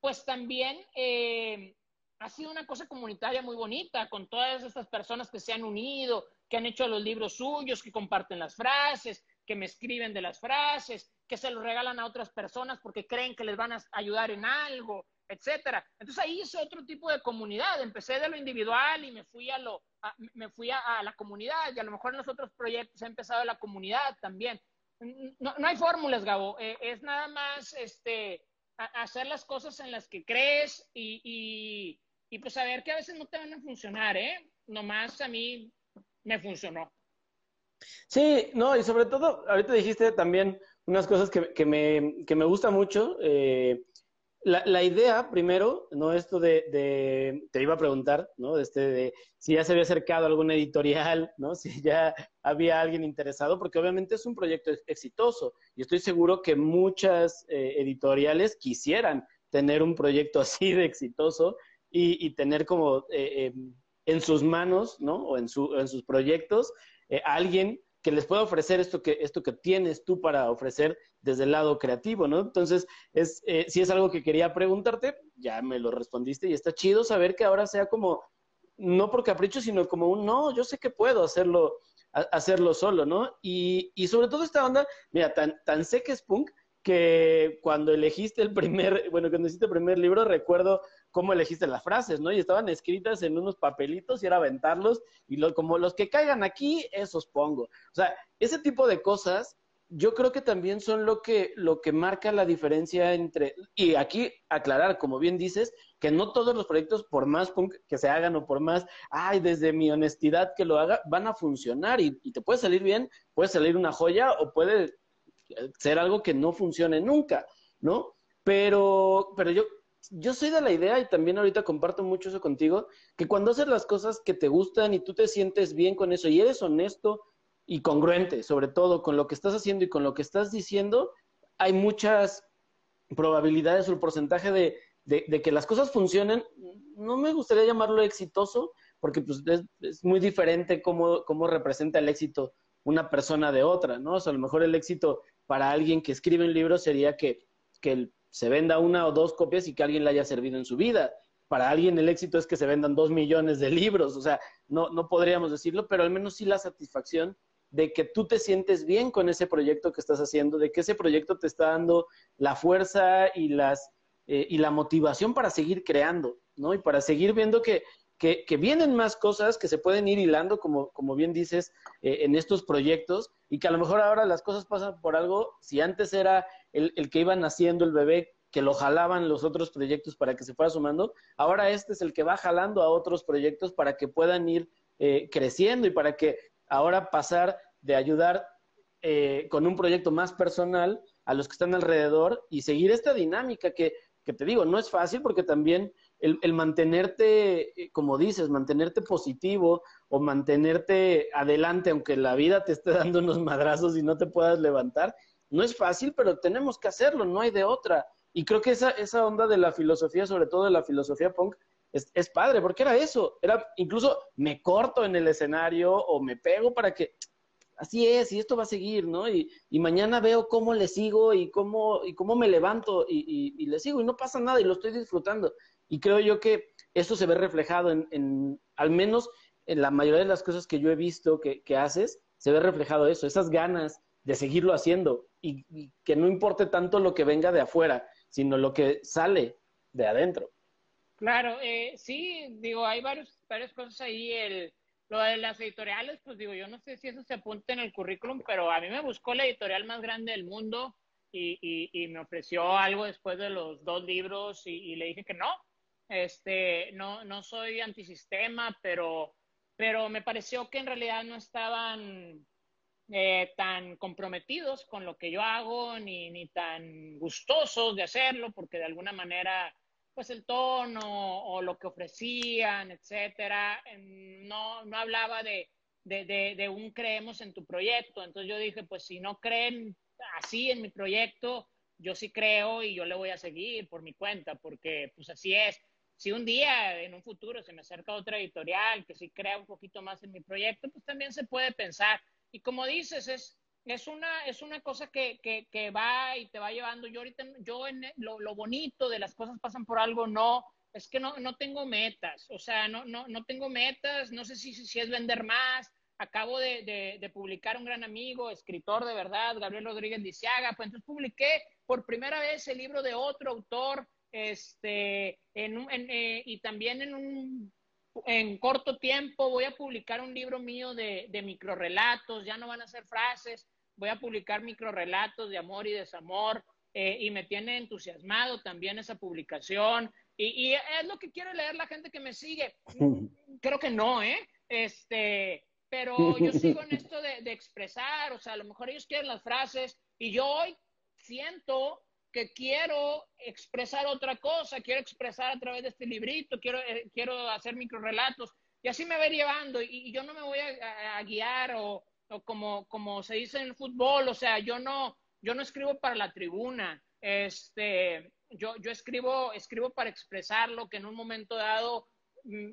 [SPEAKER 2] pues también eh, ha sido una cosa comunitaria muy bonita, con todas estas personas que se han unido, que han hecho los libros suyos, que comparten las frases, que me escriben de las frases, que se los regalan a otras personas porque creen que les van a ayudar en algo etcétera. Entonces ahí hice otro tipo de comunidad. Empecé de lo individual y me fui a lo, me fui a, la comunidad y a lo mejor en los otros proyectos he empezado la comunidad también. No, hay fórmulas, Gabo. Eh, es nada más este, hacer las cosas en las que crees y, y, y, pues saber que a veces no te van a funcionar, ¿eh? Nomás a mí me funcionó.
[SPEAKER 1] Sí, no, y sobre todo, ahorita dijiste también unas cosas que, que, me, que me gusta mucho. Eh, la, la, idea, primero, no esto de, te iba a preguntar, ¿no? Este, de si ya se había acercado algún editorial, ¿no? [laughs] Si ya había alguien interesado, porque obviamente es un proyecto exitoso y estoy seguro que muchas eh, editoriales quisieran tener un proyecto [laughs] así de exitoso y, y tener como eh, em, en sus manos, ¿no? O en, su, en sus proyectos, eh, alguien que les pueda ofrecer esto que, esto que tienes tú para ofrecer desde el lado creativo, ¿no? Entonces, es, eh, si es algo que quería preguntarte, ya me lo respondiste y está chido saber que ahora sea como, no por capricho, sino como un, no, yo sé que puedo hacerlo, hacerlo solo, ¿no? Y, y sobre todo esta onda, mira, tan, tan sé que es punk, que cuando elegiste el primer, [laughs] bueno, cuando hiciste el primer libro, recuerdo cómo elegiste las frases, ¿no? Y estaban escritas en unos papelitos y era aventarlos y lo, como los que caigan aquí, esos pongo. O sea, ese tipo de cosas yo creo que también son lo que, lo que marca la diferencia entre, y aquí aclarar, como bien dices, que no todos los proyectos, por más punk que se hagan o por más, ay, desde mi honestidad que lo haga, van a funcionar y, y te puede salir bien, puede salir una joya o puede ser algo que no funcione nunca, ¿no? Pero, pero yo, yo soy de la idea y también ahorita comparto mucho eso contigo, que cuando haces las cosas que te gustan y tú te sientes bien con eso y eres honesto y congruente, sobre todo con lo que estás haciendo y con lo que estás diciendo, hay muchas probabilidades o el porcentaje de, de, que las cosas funcionen. No me gustaría llamarlo exitoso, porque pues, es, muy diferente cómo, cómo representa el éxito una persona de otra, ¿no? O sea, a lo mejor el éxito para alguien que escribe un libro sería que, que se venda una o dos copias y que alguien le haya servido en su vida. Para alguien el éxito es que se vendan dos millones de libros, o sea, no, no podríamos decirlo, pero al menos sí la satisfacción de que tú te sientes bien con ese proyecto que estás haciendo, de que ese proyecto te está dando la fuerza y, las, eh, y la motivación para seguir creando, ¿no? Y para seguir viendo que, que, vienen más cosas que se pueden ir hilando, como, como bien dices, eh, en estos proyectos, y que a lo mejor ahora las cosas pasan por algo, si antes era el, el que iba naciendo el bebé, que lo jalaban los otros proyectos para que se fuera sumando, ahora este es el que va jalando a otros proyectos para que puedan ir eh, creciendo y para que ahora pasar de ayudar eh, con un proyecto más personal a los que están alrededor y seguir esta dinámica que, que te digo, no es fácil porque también el, el, mantenerte, eh, como dices, mantenerte positivo o mantenerte adelante, aunque la vida te esté dando unos madrazos y no te puedas levantar, no es fácil, pero tenemos que hacerlo, no hay de otra. Y creo que esa, esa onda de la filosofía, sobre todo de la filosofía punk, es, es, padre, porque era eso, era incluso me corto en el escenario o me pego para que así es y esto va a seguir, ¿no? Y, y mañana veo cómo le sigo y cómo, y cómo me levanto y, y, le sigo y no pasa nada y lo estoy disfrutando. Y creo yo que eso se ve reflejado en, en al menos en la mayoría de las cosas que yo he visto que, que haces, se ve reflejado eso, esas ganas de seguirlo haciendo y, que no importe tanto lo que venga de afuera, sino lo que sale de adentro.
[SPEAKER 2] Claro, eh, sí, digo, hay varios, varias cosas ahí. El, lo de las editoriales, pues digo, yo no sé si eso se apunta en el currículum, pero a mí me buscó la editorial más grande del mundo y, y, y me ofreció algo después de los dos libros y, y, le dije que no. Este, no, no soy antisistema, pero, pero me pareció que en realidad no estaban eh, tan comprometidos con lo que yo hago, ni, ni tan gustosos de hacerlo, porque de alguna manera pues el tono o lo que ofrecían, etcétera, no, no hablaba de, de, de, de, un creemos en tu proyecto. Entonces yo dije, pues si no creen así en mi proyecto, yo sí creo y yo le voy a seguir por mi cuenta, porque pues así es. Si un día en un futuro se me acerca otra editorial que sí crea un poquito más en mi proyecto, pues también se puede pensar. Y como dices, es, es una, es una cosa que, que, que, va y te va llevando. Yo ahorita, yo en lo, lo, bonito de las cosas pasan por algo, no, es que no, no tengo metas, o sea, no, no, no tengo metas, no sé si, si es vender más. Acabo de, de, de, publicar un gran amigo, escritor de verdad, Gabriel Rodríguez Lisiaga, pues entonces publiqué por primera vez el libro de otro autor, este, en, en eh, y también en un en corto tiempo voy a publicar un libro mío de, de microrelatos, ya no van a ser frases, voy a publicar microrelatos de amor y desamor, eh, y me tiene entusiasmado también esa publicación. Y, y, es lo que quiere leer la gente que me sigue. [laughs] Creo que no, ¿eh? Este, pero yo [laughs] sigo en esto de, de expresar, o sea, a lo mejor ellos quieren las frases, y yo hoy siento que quiero expresar otra cosa, quiero expresar a través de este librito, quiero, eh, quiero hacer microrelatos, y así me voy llevando, y, yo no me voy a, a guiar o, o, como, como se dice en el fútbol, o sea, yo no, yo no escribo para la tribuna, este, yo, yo escribo, escribo para expresar lo que en un momento dado mm,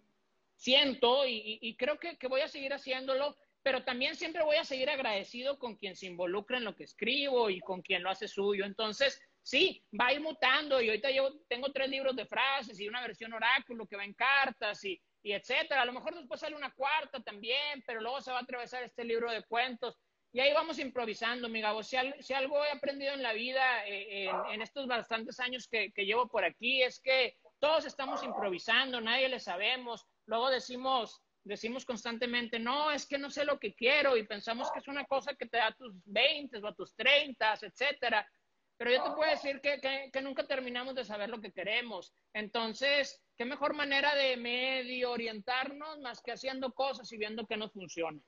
[SPEAKER 2] siento y, y creo que, que voy a seguir haciéndolo, pero también siempre voy a seguir agradecido con quien se involucra en lo que escribo y con quien lo hace suyo. Entonces, sí, va a ir mutando y ahorita yo tengo tres libros de frases y una versión oráculo que va en cartas y, y etcétera. A lo mejor después sale una cuarta también, pero luego se va a atravesar este libro de cuentos. Y ahí vamos improvisando, mi Gabo. Si, si algo he aprendido en la vida eh, en, en, estos bastantes años que, que, llevo por aquí es que todos estamos improvisando, nadie le sabemos. Luego decimos, decimos constantemente, no, es que no sé lo que quiero y pensamos que es una cosa que te da a tus 20 o a tus 30, etcétera pero yo te puedo decir que, que, que, nunca terminamos de saber lo que queremos. Entonces, ¿qué mejor manera de medio orientarnos más que haciendo cosas y viendo que no funciona?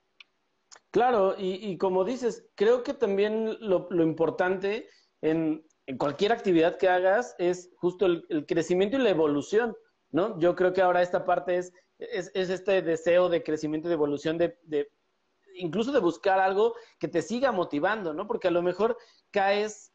[SPEAKER 1] Claro, y, y como dices, creo que también lo, lo importante en, en, cualquier actividad que hagas es justo el, el, crecimiento y la evolución, ¿no? Yo creo que ahora esta parte es, es, es este deseo de crecimiento y de evolución de, de incluso de buscar algo que te siga motivando, ¿no? Porque a lo mejor caes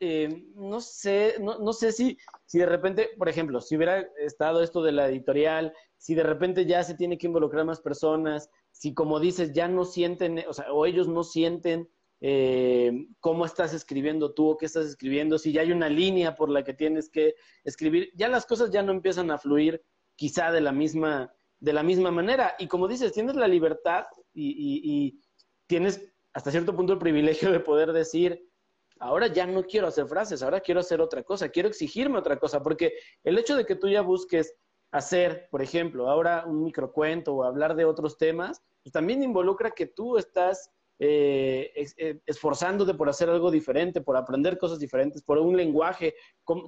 [SPEAKER 1] eh, no sé, no, no sé si, si de repente, por ejemplo, si hubiera estado esto de la editorial, si de repente ya se tiene que involucrar más personas, si como dices, ya no sienten, o sea, o ellos no sienten eh, cómo estás escribiendo tú o qué estás escribiendo, si ya hay una línea por la que tienes que escribir, ya las cosas ya no empiezan a fluir quizá de la misma, de la misma manera. Y como dices, tienes la libertad y, y, y tienes hasta cierto punto el privilegio de poder decir, ahora ya no quiero hacer frases, ahora quiero hacer otra cosa, quiero exigirme otra cosa, porque el hecho de que tú ya busques hacer, por ejemplo, ahora un microcuento o hablar de otros temas, pues también involucra que tú estás eh, eh esforzándote por hacer algo diferente, por aprender cosas diferentes, por un lenguaje,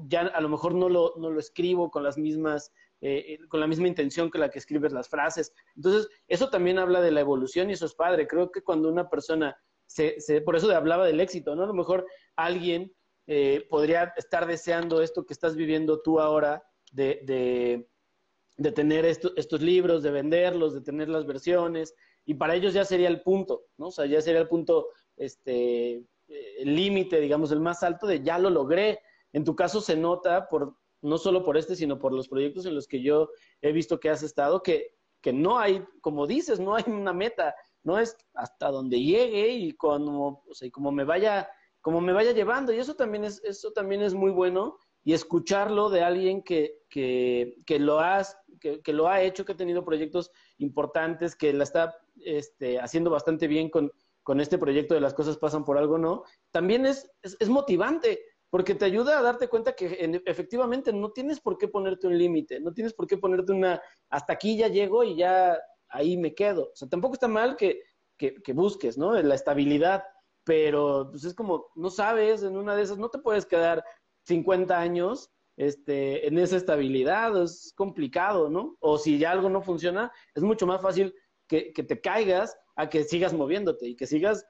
[SPEAKER 1] ya a lo mejor no lo, no lo escribo con las mismas, eh, con la misma intención que la que escribes las frases. Entonces, eso también habla de la evolución y eso es padre. Creo que cuando una persona se, por eso hablaba del éxito, ¿no? A lo mejor alguien eh, podría estar deseando esto que estás viviendo tú ahora, de, de, tener estos libros, de venderlos, de tener las versiones, y para ellos ya sería el punto, ¿no? O sea, ya sería el punto, este, eh, límite, digamos, el más alto de ya lo logré. En tu caso se nota por, no solo por este, sino por los proyectos en los que yo he visto que has estado, que, que no hay, como dices, no hay una meta, no es hasta donde llegue y cuando, como me vaya, como me vaya llevando. Y eso también es, eso también es muy bueno y escucharlo de alguien que, que, que lo has, que, que, lo ha hecho, que ha tenido proyectos importantes, que la está este, haciendo bastante bien con, con este proyecto de las cosas pasan por algo, ¿no? También es, es, es motivante, porque te ayuda a darte cuenta que efectivamente no tienes por qué ponerte un límite, no tienes por qué ponerte una, hasta aquí ya llego y ya ahí me quedo. O sea, tampoco está mal que, que, que busques, ¿no? La estabilidad, pero pues es como, no sabes, en una de esas no te puedes quedar 50 años este, en esa estabilidad, es complicado, ¿no? O si ya algo no funciona, es mucho más fácil que, que te caigas a que sigas moviéndote y que sigas,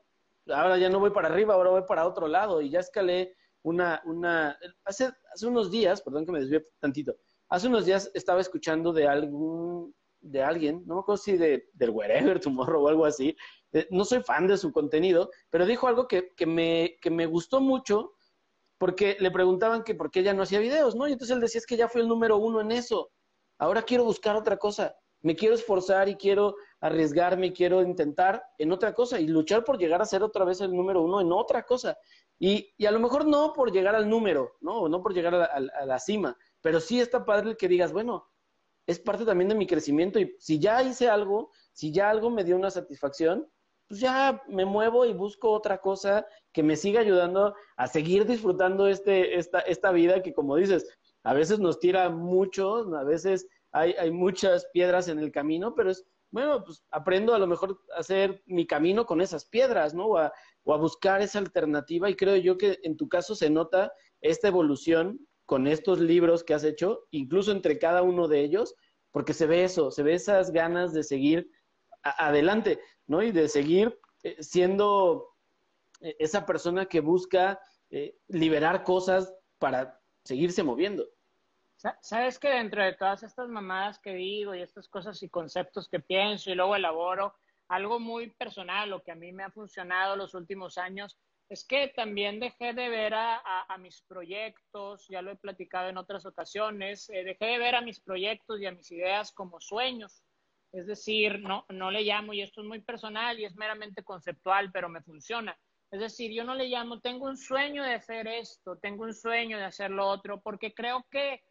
[SPEAKER 1] ahora ya no voy para arriba, ahora voy para otro lado y ya escalé una, una, hace, hace unos días, perdón que me desvíe tantito, hace unos días estaba escuchando de algún, de alguien, no me acuerdo si de, del Wherever Tomorrow o algo así, eh, no soy fan de su contenido, pero dijo algo que, que, me, que me gustó mucho porque le preguntaban que por qué ya no hacía videos, ¿no? Y entonces él decía, es que ya fue el número uno en eso, ahora quiero buscar otra cosa, me quiero esforzar y quiero arriesgarme y quiero intentar en otra cosa y luchar por llegar a ser otra vez el número uno en otra cosa. Y, y a lo mejor no por llegar al número, ¿no? No por llegar a la, a la cima, pero sí está padre que digas, bueno, es parte también de mi crecimiento y si ya hice algo, si ya algo me dio una satisfacción, pues ya me muevo y busco otra cosa que me siga ayudando a seguir disfrutando este, esta, esta vida que como dices, a veces nos tira mucho, a veces hay, hay muchas piedras en el camino, pero es, bueno, pues aprendo a lo mejor a hacer mi camino con esas piedras, ¿no? O a, o a buscar esa alternativa y creo yo que en tu caso se nota esta evolución con estos libros que has hecho, incluso entre cada uno de ellos, porque se ve eso, se ve esas ganas de seguir adelante, ¿no? Y de seguir eh, siendo eh, esa persona que busca eh, liberar cosas para seguirse moviendo.
[SPEAKER 2] Sabes que dentro de todas estas mamadas que digo y estas cosas y conceptos que pienso y luego elaboro, algo muy personal, lo que a mí me ha funcionado los últimos años, es que también dejé de ver a, a, mis proyectos, ya lo he platicado en otras ocasiones, eh, dejé de ver a mis proyectos y a mis ideas como sueños. Es decir, no, no le llamo, y esto es muy personal y es meramente conceptual, pero me funciona. Es decir, yo no le llamo, tengo un sueño de hacer esto, tengo un sueño de hacer lo otro, porque creo que,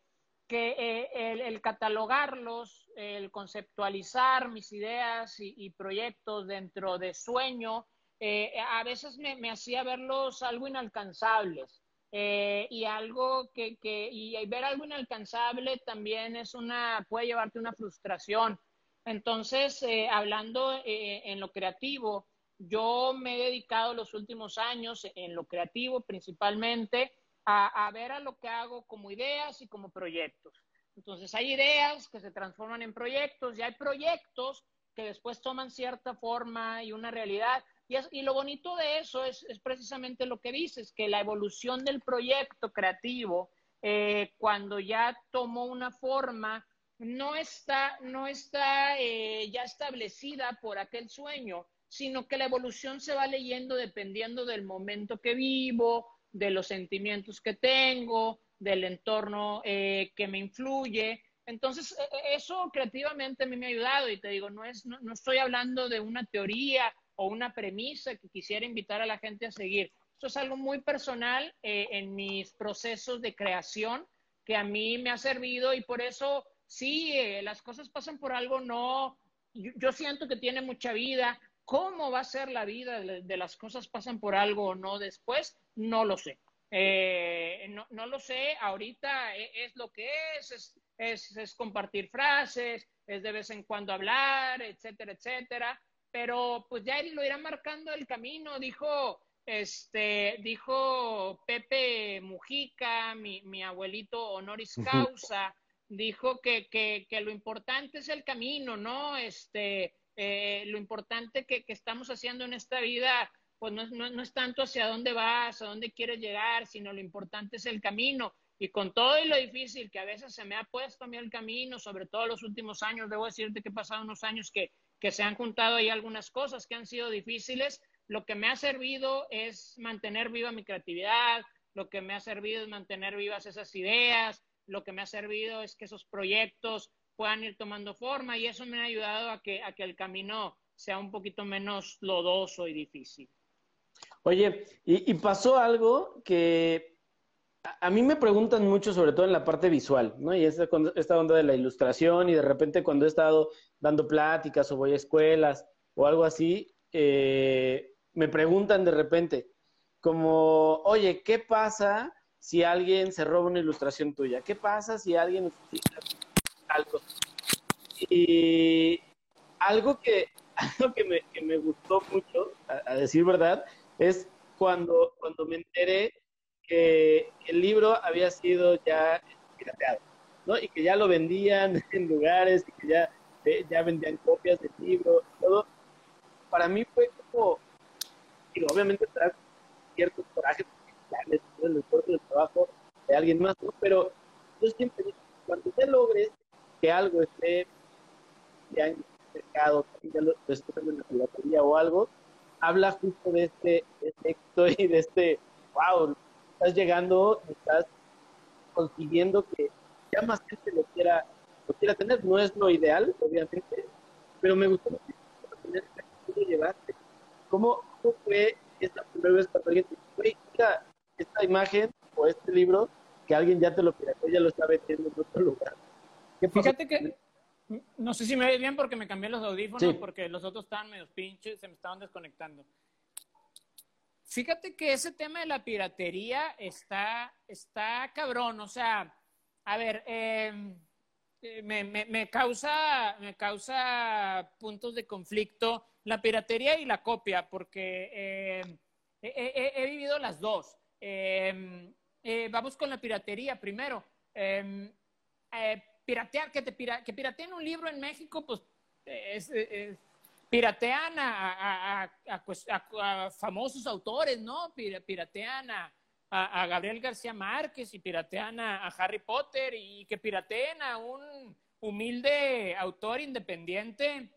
[SPEAKER 2] que eh, el, el, catalogarlos, el conceptualizar mis ideas y, y proyectos dentro de sueño, eh, a veces me, me, hacía verlos algo inalcanzables. Eh, y algo que, que, y ver algo inalcanzable también es una, puede llevarte una frustración. Entonces, eh, hablando eh, en lo creativo, yo me he dedicado los últimos años en lo creativo principalmente a, a ver a lo que hago como ideas y como proyectos. Entonces, hay ideas que se transforman en proyectos y hay proyectos que después toman cierta forma y una realidad. Y, es, y lo bonito de eso es, es, precisamente lo que dices, que la evolución del proyecto creativo, eh, cuando ya tomó una forma, no está, no está eh, ya establecida por aquel sueño, sino que la evolución se va leyendo dependiendo del momento que vivo, de los sentimientos que tengo, del entorno eh, que me influye. Entonces, e, e, eso creativamente a mí me ha ayudado y te digo, no, es, no, no estoy hablando de una teoría o una premisa que quisiera invitar a la gente a seguir. Esto es algo muy personal eh, en mis procesos de creación que a mí me ha servido y por eso sí, eh, las cosas pasan por algo, no, yo, siento que tiene mucha vida. ¿Cómo va a ser la vida de, las cosas pasan por algo o no después? No lo sé. Eh, no, no, lo sé, ahorita es, es lo que es, es, es, es compartir frases, es de vez en cuando hablar, etcétera, etcétera pero pues ya él lo irá marcando el camino, dijo, este, dijo Pepe Mujica, mi, mi abuelito honoris causa, dijo que, que, que, lo importante es el camino, ¿no? Este, eh, lo importante que, que, estamos haciendo en esta vida, pues no, no, no es tanto hacia dónde vas, a dónde quieres llegar, sino lo importante es el camino. Y con todo y lo difícil que a veces se me ha puesto a mí el camino, sobre todo los últimos años, debo decirte que he pasado unos años que, que se han juntado ahí algunas cosas que han sido difíciles, lo que me ha servido es mantener viva mi creatividad, lo que me ha servido es mantener vivas esas ideas, lo que me ha servido es que esos proyectos puedan ir tomando forma y eso me ha ayudado a que, a que el camino sea un poquito menos lodoso y difícil.
[SPEAKER 1] Oye, y, y pasó algo que a mí me preguntan mucho, sobre todo en la parte visual, ¿no? Y esta, esta onda de la ilustración y de repente cuando he estado dando pláticas o voy a escuelas o algo así, eh, me preguntan de repente, como, oye, ¿qué pasa si alguien se roba una ilustración tuya? ¿Qué pasa si alguien algo? Y algo que, [laughs] algo que, me, que me gustó mucho, a, a decir verdad, es cuando, cuando me enteré había sido ya pirateado, ¿no? Y que ya lo vendían [laughs] en lugares y que ya, eh, ya vendían copias del libro y todo. Para mí fue como, digo, obviamente trae cierto coraje porque ya el esfuerzo del trabajo de alguien más, ¿no? Pero yo siempre digo, cuando ya logres que algo esté ya en el mercado, ya lo, lo en la piratería o algo, habla justo de este, de este éxito y de este, wow, estás llegando, estás consiguiendo que ya más gente lo quiera, lo quiera tener. No es lo ideal, obviamente, pero me gustó tener que llevarte. ¿Cómo, ¿Cómo fue esta primera vez cuando alguien te dijo, mira, esta imagen o este libro, que alguien ya te lo pirateó, ya lo está vendiendo en otro lugar?
[SPEAKER 2] Fíjate que, no sé si me ve bien porque me cambié los audífonos, sí. porque los otros estaban medio pinches, se me estaban desconectando. Fíjate que ese tema de la piratería está, está cabrón, o sea, a ver, eh, me, me, me, causa, me causa puntos de conflicto la piratería y la copia, porque eh, he, vivido las dos. Eh, vamos con la piratería primero. piratear, que, te pira, que pirateen un libro en México, pues es, es piratean a, a, a, a, famosos autores, ¿no? Piratean a, Gabriel García Márquez y piratean a, Harry Potter y que pirateen a un humilde autor independiente,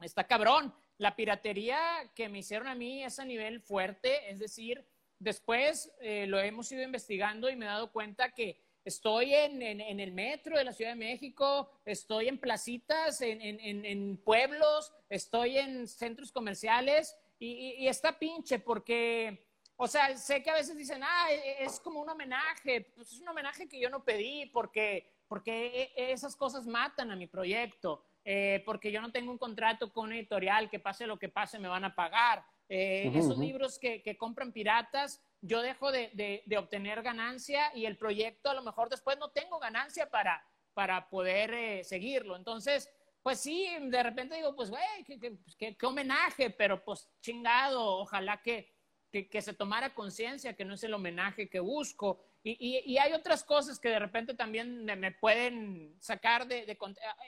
[SPEAKER 2] está cabrón. La piratería que me hicieron a mí es a nivel fuerte, es decir, después eh, lo hemos ido investigando y me he dado cuenta que estoy en, en, en, el metro de la Ciudad de México, estoy en placitas, en, en pueblos, estoy en centros comerciales y, y, y, está pinche porque, o sea, sé que a veces dicen, ah, e, e, es como un homenaje, pues es un homenaje que yo no pedí porque, porque e, esas cosas matan a mi proyecto, eh, porque yo no tengo un contrato con un editorial que pase lo que pase me van a pagar. Eh, uh -huh. Esos libros que, que compran piratas yo dejo de, de, de, obtener ganancia y el proyecto a lo mejor después no tengo ganancia para, para poder eh, seguirlo. Entonces, pues sí, de repente digo, pues, güey, qué, qué, qué, homenaje, pero pues chingado, ojalá que, que se tomara conciencia que no es el homenaje que busco. Y, y, y, hay otras cosas que de repente también me, me pueden sacar de, de,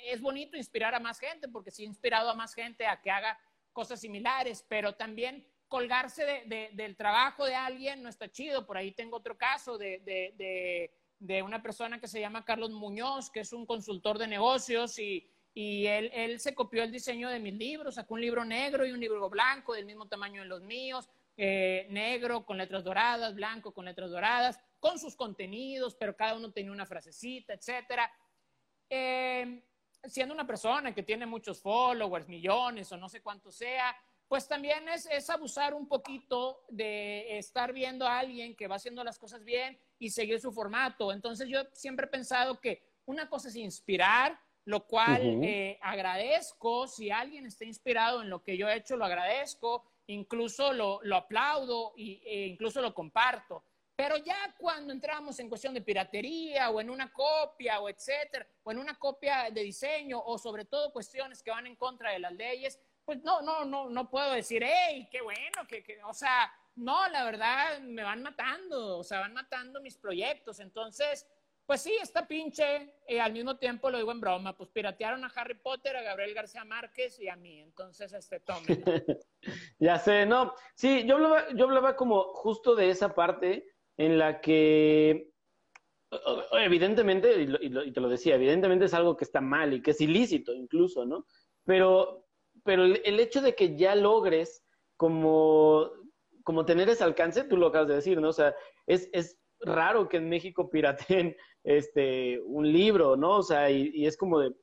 [SPEAKER 2] Es bonito inspirar a más gente, porque sí he inspirado a más gente a que haga cosas similares, pero también colgarse de, de, del trabajo de alguien no está chido. Por ahí tengo otro caso de, de, una persona que se llama Carlos Muñoz, que es un consultor de negocios y, y él, él, se copió el diseño de mis libros, sacó un libro negro y un libro blanco del mismo tamaño de los míos, eh, negro con letras doradas, blanco con letras doradas, con sus contenidos, pero cada uno tenía una frasecita, etcétera. Eh, siendo una persona que tiene muchos followers, millones o no sé cuánto sea, pues también es, es, abusar un poquito de estar viendo a alguien que va haciendo las cosas bien y seguir su formato. Entonces yo siempre he pensado que una cosa es inspirar, lo cual uh -huh. eh, agradezco, si alguien está inspirado en lo que yo he hecho, lo agradezco, incluso lo, lo aplaudo y, e incluso lo comparto. Pero ya cuando entramos en cuestión de piratería o en una copia o etcétera, o en una copia de diseño o sobre todo cuestiones que van en contra de las leyes, pues no, no, no, no puedo decir, hey, qué bueno, que, que, o sea, no, la verdad, me van matando, o sea, van matando mis proyectos. Entonces, pues sí, está pinche, y al mismo tiempo lo digo en broma, pues piratearon a Harry Potter, a Gabriel García Márquez y a mí, entonces este tome. [laughs]
[SPEAKER 1] ya sé, no, sí, yo hablaba, yo hablaba como justo de esa parte en la que evidentemente, y, te lo decía, evidentemente es algo que está mal y que es ilícito incluso, ¿no? Pero, pero el, hecho de que ya logres como, como tener ese alcance, tú lo acabas de decir, ¿no? O sea, es, es raro que en México pirateen [laughs] este, un libro, ¿no? O sea, y, es como de,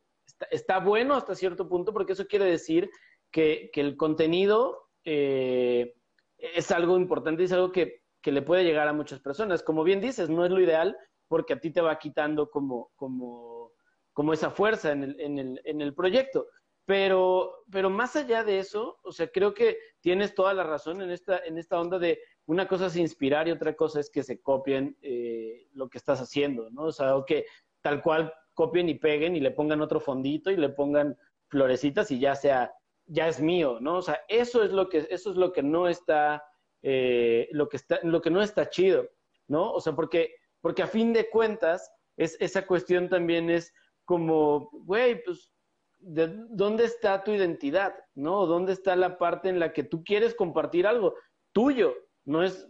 [SPEAKER 1] está, bueno hasta cierto punto porque eso quiere decir que, que el contenido eh, es algo importante y es algo que, que le puede llegar a muchas personas. Como bien dices, no es lo ideal, porque a ti te va quitando como, como, como esa fuerza en el, en, el, en el proyecto. Pero, pero más allá de eso, o sea, creo que tienes toda la razón en esta, en esta onda de una cosa es inspirar y otra cosa es que se copien eh, lo que estás haciendo, ¿no? O sea, o que tal cual copien y peguen y le pongan otro fondito y le pongan florecitas y ya sea, ya es mío, ¿no? O sea, eso es lo que, eso es lo que no está, eh, lo que está, lo que no está chido, ¿no? O sea, porque porque a fin de cuentas, es, esa cuestión también es como, güey, pues, ¿de ¿dónde está tu identidad? ¿No? ¿Dónde está la parte en la que tú quieres compartir algo tuyo? No es,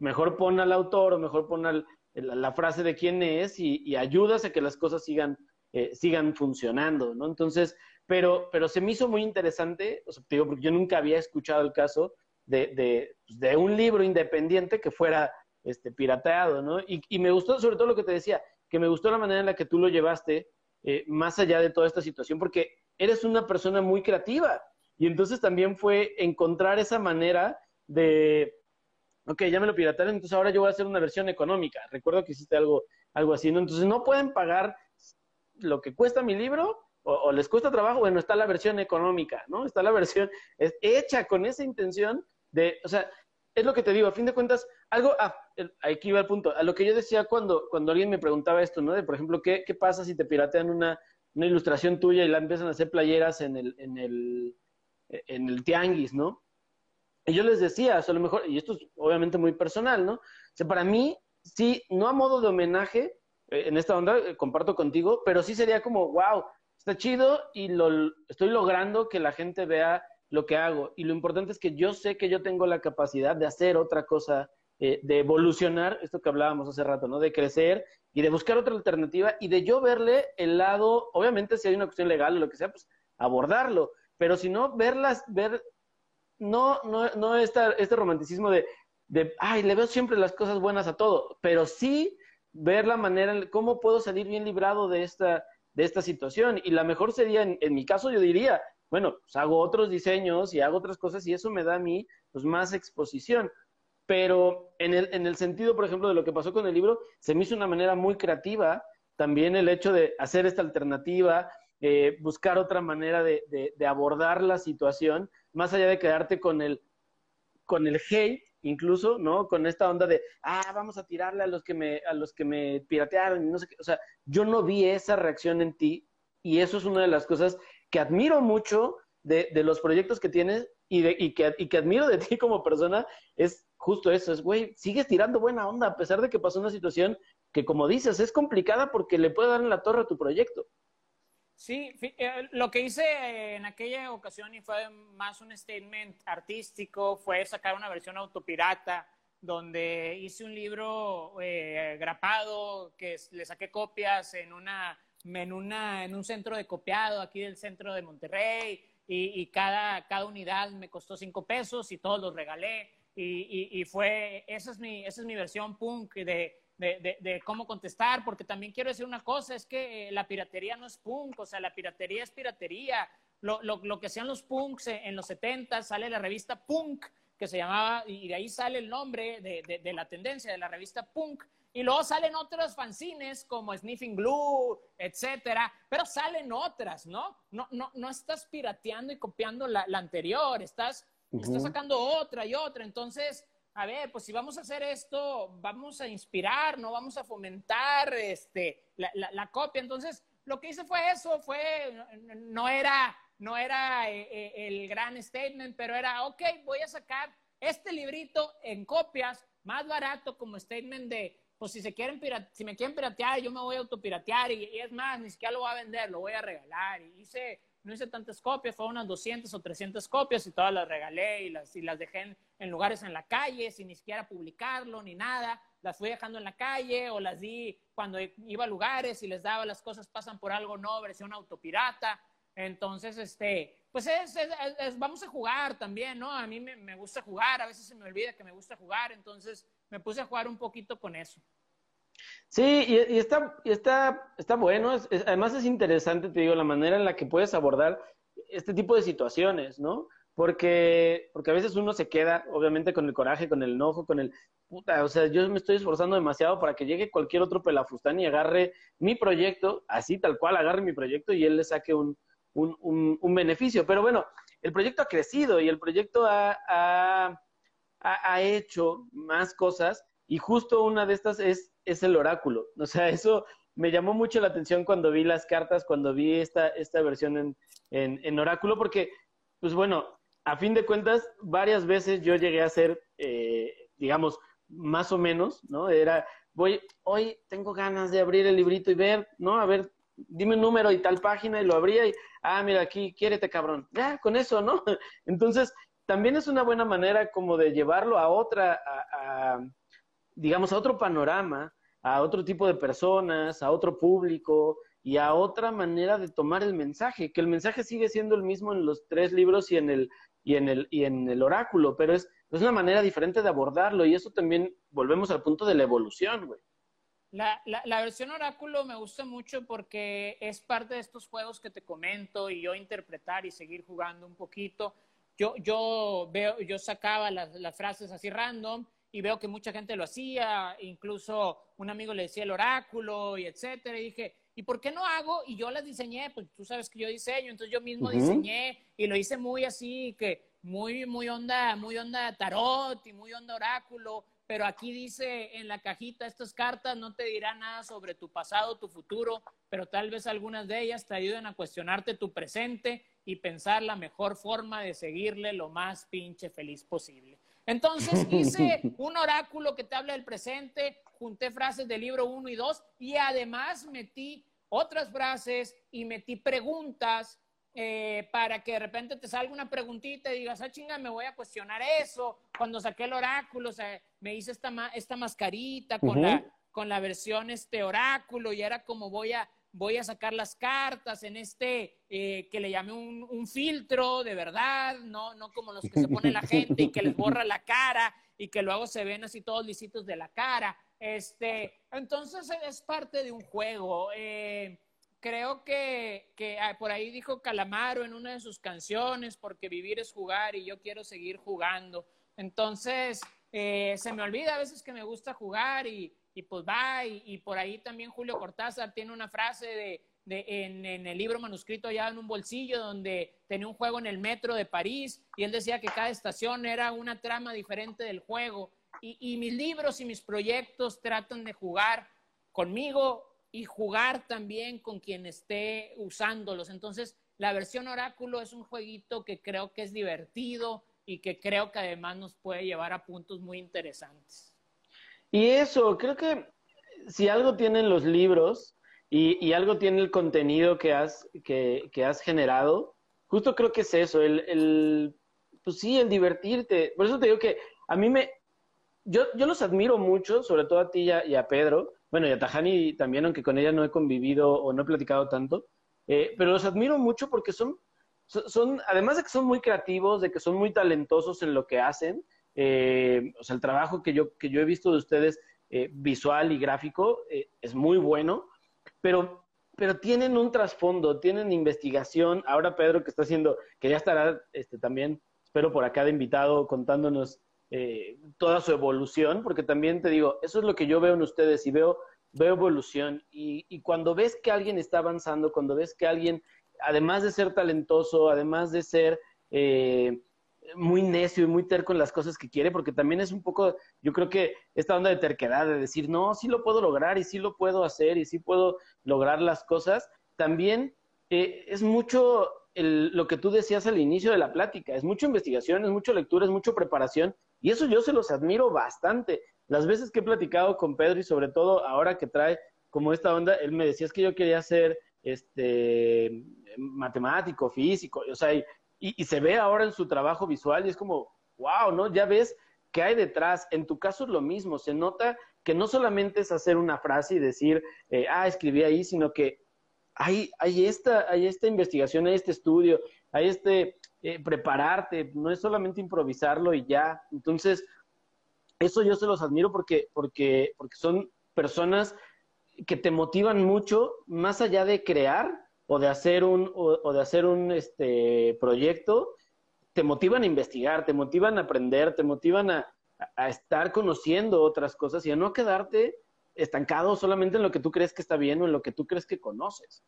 [SPEAKER 1] mejor pon al autor o mejor pon la, frase de quién es y, ayudas a que las cosas sigan, eh, sigan funcionando, ¿no? Entonces, pero, pero se me hizo muy interesante, o sea, te digo, porque yo nunca había escuchado el caso de, de, de un libro independiente que fuera este, pirateado, ¿no? Y, me gustó sobre todo lo que te decía, que me gustó la manera en la que tú lo llevaste eh, más allá de toda esta situación, porque eres una persona muy creativa. Y entonces también fue encontrar esa manera de, ok, ya me lo piratearon, entonces ahora yo voy a hacer una versión económica. Recuerdo que hiciste algo, algo así, ¿no? Entonces no pueden pagar lo que cuesta mi libro o, o, les cuesta trabajo, bueno, está la versión económica, ¿no? Está la versión es hecha con esa intención o sea, es lo que te digo, a fin de cuentas, algo, ah, aquí iba el punto, a lo que yo decía cuando, cuando alguien me preguntaba esto, ¿no? De, por ejemplo, ¿qué, qué pasa si te piratean una, una, ilustración tuya y la empiezan a hacer playeras en el, en el, en el tianguis, ¿no? Y yo les decía, a lo mejor, y esto es obviamente muy personal, ¿no? O sea, para mí, sí, no a modo de homenaje, eh, en esta onda, eh, comparto contigo, pero sí sería como, wow, está chido y lo, estoy logrando que la gente vea lo que hago. Y lo importante es que yo sé que yo tengo la capacidad de hacer otra cosa, eh, de evolucionar, esto que hablábamos hace rato, ¿no? De crecer y de buscar otra alternativa y de yo verle el lado, obviamente si hay una cuestión legal o lo que sea, pues abordarlo. Pero si no, verlas, ver, no, no, no esta, este romanticismo de, de, ay, le veo siempre las cosas buenas a todo, pero sí ver la manera, cómo puedo salir bien librado de esta, de esta situación. Y la mejor sería, en, en mi caso, yo diría, bueno, pues hago otros diseños y hago otras cosas y eso me da a mí pues más exposición. Pero en el, en el sentido, por ejemplo, de lo que pasó con el libro, se me hizo una manera muy creativa también el hecho de hacer esta alternativa, eh, buscar otra manera de, de, abordar la situación, más allá de quedarte con el, con el hate, incluso, ¿no? Con esta onda de, ah, vamos a tirarle a los que me, a los que me piratearon no sé qué. O sea, yo no vi esa reacción en ti y eso es una de las cosas que admiro mucho de, de los proyectos que tienes y, de, y, que, y que admiro de [laughs] ti como persona, es justo eso, es, güey, sigues tirando buena onda a pesar de que pasó una situación que, como dices, es complicada porque le puede dar en la torre a tu proyecto.
[SPEAKER 2] Sí, eh, lo que hice en aquella ocasión y fue más un statement artístico, fue sacar una versión autopirata donde hice un libro eh, grapado que le saqué copias en una en, una, en un centro de copiado aquí del centro de Monterrey y, cada, cada unidad me costó cinco pesos y todos los regalé. Y, fue, esa es, mi, esa es mi versión punk de, de, cómo contestar, porque también quiero decir una cosa, es que eh, la piratería no es punk, o sea, la piratería es piratería. Lo, lo, lo que sean los punks en los 70 sale la revista Punk, que se llamaba, y de ahí sale el nombre de, de la tendencia de la revista Punk, y luego salen otros fanzines como Sniffing Glue, etcétera, pero salen otras, ¿no? No, no, no estás pirateando y copiando la, anterior, estás, estás sacando otra y otra. Entonces, a ver, pues si vamos a hacer esto, vamos a inspirar, no vamos a fomentar este, la, la, copia. Entonces, lo que hice fue eso, fue, no era, no era eh, eh, el gran statement, pero era, ok, voy a sacar este librito en copias, más barato como statement de, pues si se quieren si me quieren piratear, yo me voy a autopiratear y, y, es más, ni siquiera lo voy a vender, lo voy a regalar. Y hice, no hice tantas copias, fue unas 200 o 300 copias y todas las regalé y las, y las dejé en, lugares en la calle sin ni siquiera publicarlo ni nada. Las fui dejando en la calle o las di cuando iba a lugares y les daba las cosas pasan por algo no, versión autopirata. Entonces, este, pues es, vamos a jugar también, ¿no? A mí me, me gusta jugar, a veces se me olvida que me gusta jugar, entonces me puse a jugar un poquito con eso.
[SPEAKER 1] Sí, y, está, está, está bueno. además es interesante, te digo, la manera en la que puedes abordar este tipo de situaciones, ¿no? Porque, porque a veces uno se queda, obviamente, con el coraje, con el enojo, con el puta, o sea, yo me estoy esforzando demasiado para que llegue cualquier otro pelafustán y agarre mi proyecto, así tal cual, agarre mi proyecto y él le saque un, un, un, beneficio. Pero bueno, el proyecto ha crecido y el proyecto ha, ha, ha hecho más cosas y justo una de estas es, es el oráculo. [laughs] O sea, eso me llamó mucho la atención cuando vi las cartas, cuando vi esta, esta versión en, en, oráculo, porque, pues bueno, a fin de cuentas, varias veces yo llegué a ser, eh, digamos, más o menos, ¿no? Era, voy, hoy tengo ganas de abrir el librito y ver, ¿no? A ver, dime un número y tal página y lo abría y, ah, mira aquí, quiérete cabrón. Ya, con eso, ¿no? [laughs] Entonces, también es una buena manera como de llevarlo a otra, a digamos, a otro panorama, a otro tipo de personas, a otro público y a otra manera de tomar el mensaje, que el mensaje sigue siendo el mismo en los tres libros y en el, y en el, y en el oráculo, pero es, es una manera diferente de abordarlo y eso también volvemos al punto de la evolución, güey.
[SPEAKER 2] La, la, la, versión oráculo me gusta mucho porque es parte de estos juegos que te comento y yo interpretar y seguir jugando un poquito. Yo, yo veo, yo sacaba las, las frases así random y veo que mucha gente lo hacía, incluso un amigo le decía el oráculo y etcétera, y dije, ¿y por qué no hago? Y yo las diseñé, pues tú sabes que yo diseño, entonces yo mismo diseñé y lo hice muy así, que muy, muy onda, muy onda tarot y muy onda oráculo, pero aquí dice en la cajita, estas cartas no te dirán nada sobre tu pasado, tu futuro, pero tal vez algunas de ellas te ayuden a cuestionarte tu presente y pensar la mejor forma de seguirle lo más pinche feliz posible. Entonces hice [laughs] un oráculo que te habla del presente, junté frases del libro 1 y 2 y además metí otras frases y metí preguntas eh, para que de repente te salga una preguntita y digas, ah, chinga, me voy a cuestionar eso. Cuando saqué el oráculo, o sea, me hice esta, esta mascarita con, la, con la versión este oráculo y era como voy a, voy a sacar las cartas en este eh, que le llamé un, filtro de verdad, no, no como los que se pone la gente y que les borra la cara y que luego se ven así todos lisitos de la cara. Este, entonces es parte de un juego. Eh, creo que, que ah, por ahí dijo Calamaro en una de sus canciones, porque vivir es jugar y yo quiero seguir jugando. Entonces, eh, se me olvida a veces que me gusta jugar y, y pues va, y, por ahí también Julio Cortázar tiene una frase de, en, el libro manuscrito ya en un bolsillo donde tenía un juego en el metro de París y él decía que cada estación era una trama diferente del juego. Y, y mis libros y mis proyectos tratan de jugar conmigo y jugar también con quien esté usándolos. Entonces, la versión oráculo es un jueguito que creo que es divertido y que creo que además nos puede llevar a puntos muy interesantes.
[SPEAKER 1] Y eso, creo que si algo tienen los libros y, algo tiene el contenido que has, que, has generado, justo creo que es eso, el, el, pues sí, el divertirte. Por eso te digo que a mí me, yo, yo los admiro mucho, sobre todo a ti y a, y a Pedro, bueno, y a Tajani también, aunque con ella no he convivido o no he platicado tanto, eh, pero los admiro mucho porque son, son, además de que son muy creativos, de que son muy talentosos en lo que hacen, eh, o sea, el trabajo que yo, que yo he visto de ustedes eh, visual y gráfico eh, es muy bueno, pero, pero tienen un trasfondo, tienen investigación. Ahora Pedro que está haciendo, que ya estará este, también, espero por acá de invitado contándonos toda su evolución, porque también te digo, eso es lo que yo veo en ustedes y veo, veo evolución. Y, y cuando ves que alguien está avanzando, cuando ves que alguien, además de ser talentoso, además de ser muy necio y muy terco en las cosas que quiere, porque también es un poco, yo creo que esta onda de terquedad, de decir, no, sí lo puedo lograr y sí lo puedo hacer y sí puedo lograr las cosas, también eh, es mucho lo que tú decías al inicio de la plática, es mucha investigación, es mucha lectura, es mucha preparación, y eso yo se los admiro bastante. las veces que he platicado con Pedro y sobre todo ahora que trae como esta onda, él me decía es que yo quería ser este matemático, físico, o sea, y, y, se ve ahora en su trabajo visual y es como, wow, ¿no? Ya ves qué hay detrás. En tu caso es lo mismo, se nota que no solamente es hacer una frase y decir, eh, ah, escribí ahí, sino que hay, hay, esta, hay esta investigación, hay este estudio, hay este eh, prepararte, no es solamente improvisarlo y ya. Entonces, eso yo se los admiro porque, porque, porque son personas que te motivan mucho, más allá de crear o de hacer un, o, de hacer un este, proyecto, te motivan a investigar, te motivan a aprender, te motivan a, a estar conociendo otras cosas y a no quedarte estancado solamente en lo que tú crees que está bien o en lo que tú crees que conoces.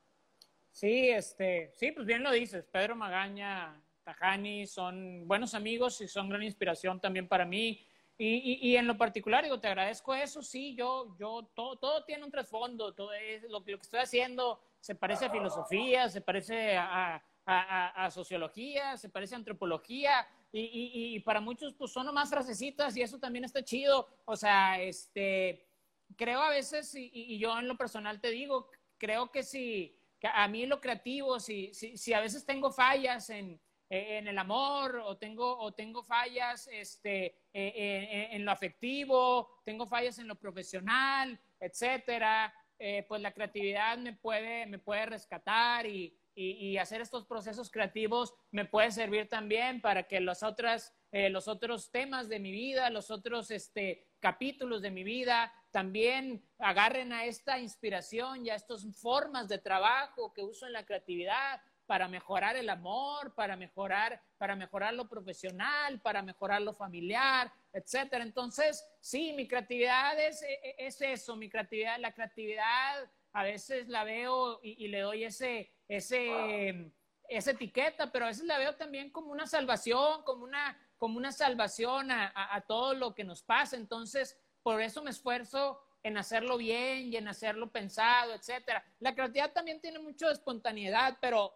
[SPEAKER 2] Sí, este, sí, pues bien lo dices. Pedro Magaña, Tajani son buenos amigos y son gran inspiración también para mí. Y, y, en lo particular, digo, te agradezco eso. Sí, yo, yo, todo, todo tiene un trasfondo. Todo es, lo, lo que estoy haciendo se parece a filosofía, se parece a, a, a sociología, se parece a antropología. Y, y, para muchos, pues son nomás frasecitas y eso también está chido. O sea, este, creo a veces, y, yo en lo personal te digo, creo que si, a mí lo creativo, si, si, si a veces tengo fallas en, en el amor o tengo, o tengo fallas este, eh, eh, en lo afectivo, tengo fallas en lo profesional, etcétera, eh, pues la creatividad me puede, me puede rescatar y, y, hacer estos procesos creativos me puede servir también para que los, otras, los otros temas de mi vida, los otros este, capítulos de mi vida también agarren a esta inspiración y a estas formas de trabajo que uso en la creatividad para mejorar el amor, para mejorar, para mejorar lo profesional, para mejorar lo familiar, etcétera. Entonces, sí, mi creatividad es, e, e, es, eso, mi creatividad, la creatividad a veces la veo y, le doy ese, ese, esa etiqueta, pero a veces la veo también como una salvación, como una, como una salvación a, a todo lo que nos pasa. Entonces, por eso me esfuerzo en hacerlo bien y en hacerlo pensado, etcétera. La creatividad también tiene mucho de espontaneidad, pero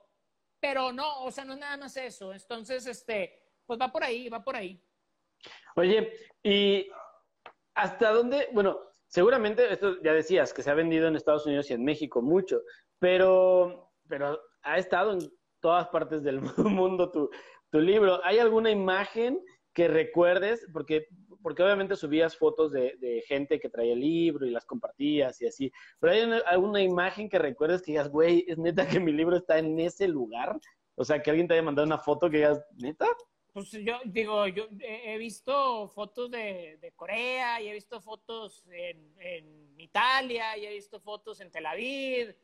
[SPEAKER 2] pero no, o sea, no es nada más eso. Entonces, este, pues va por ahí, va por ahí.
[SPEAKER 1] Oye, y hasta dónde, bueno, seguramente esto ya decías que se ha vendido en Estados Unidos y en México mucho, pero, pero ha estado en todas partes del [laughs] mundo tu, tu libro. ¿Hay alguna imagen que recuerdes? Porque porque obviamente subías fotos de, gente que traía el libro y las compartías y así, pero hay alguna imagen que recuerdes que digas, güey, es neta que mi libro está en ese lugar, o sea, que alguien te haya mandado una foto que digas, neta.
[SPEAKER 2] Pues yo digo, yo he visto fotos de, Corea y he visto fotos en, en, Italia y he visto fotos en Tel Aviv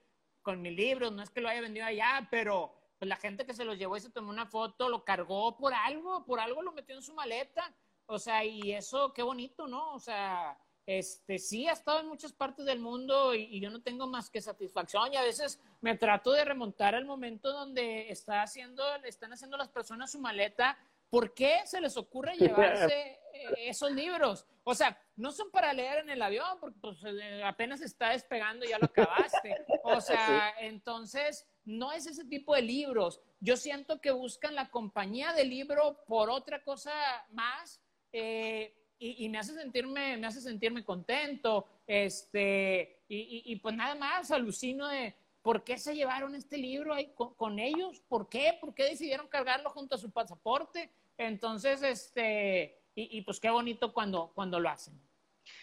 [SPEAKER 2] con mi libro, no es que lo haya vendido allá, pero pues la gente que se los llevó y se tomó una foto lo cargó por algo, por algo lo metió en su maleta o sea, y eso, qué bonito, ¿no? O sea, este, sí ha estado en muchas partes del mundo y, yo no tengo más que satisfacción y a veces me trato de remontar al momento donde está haciendo, están haciendo las personas su maleta. ¿Por qué se les ocurre llevarse [laughs] eh, esos libros? O sea, no son para leer en el avión porque pues, eh, apenas está despegando y ya lo acabaste. O sea, entonces no es ese tipo de libros. Yo siento que buscan la compañía del libro por otra cosa más eh, y, me hace sentirme, me hace sentirme contento, este, y, pues nada más alucino de por qué se llevaron este libro ahí con, ellos, por qué, por qué decidieron cargarlo junto a su pasaporte, entonces, este, y, pues qué bonito cuando, cuando lo hacen.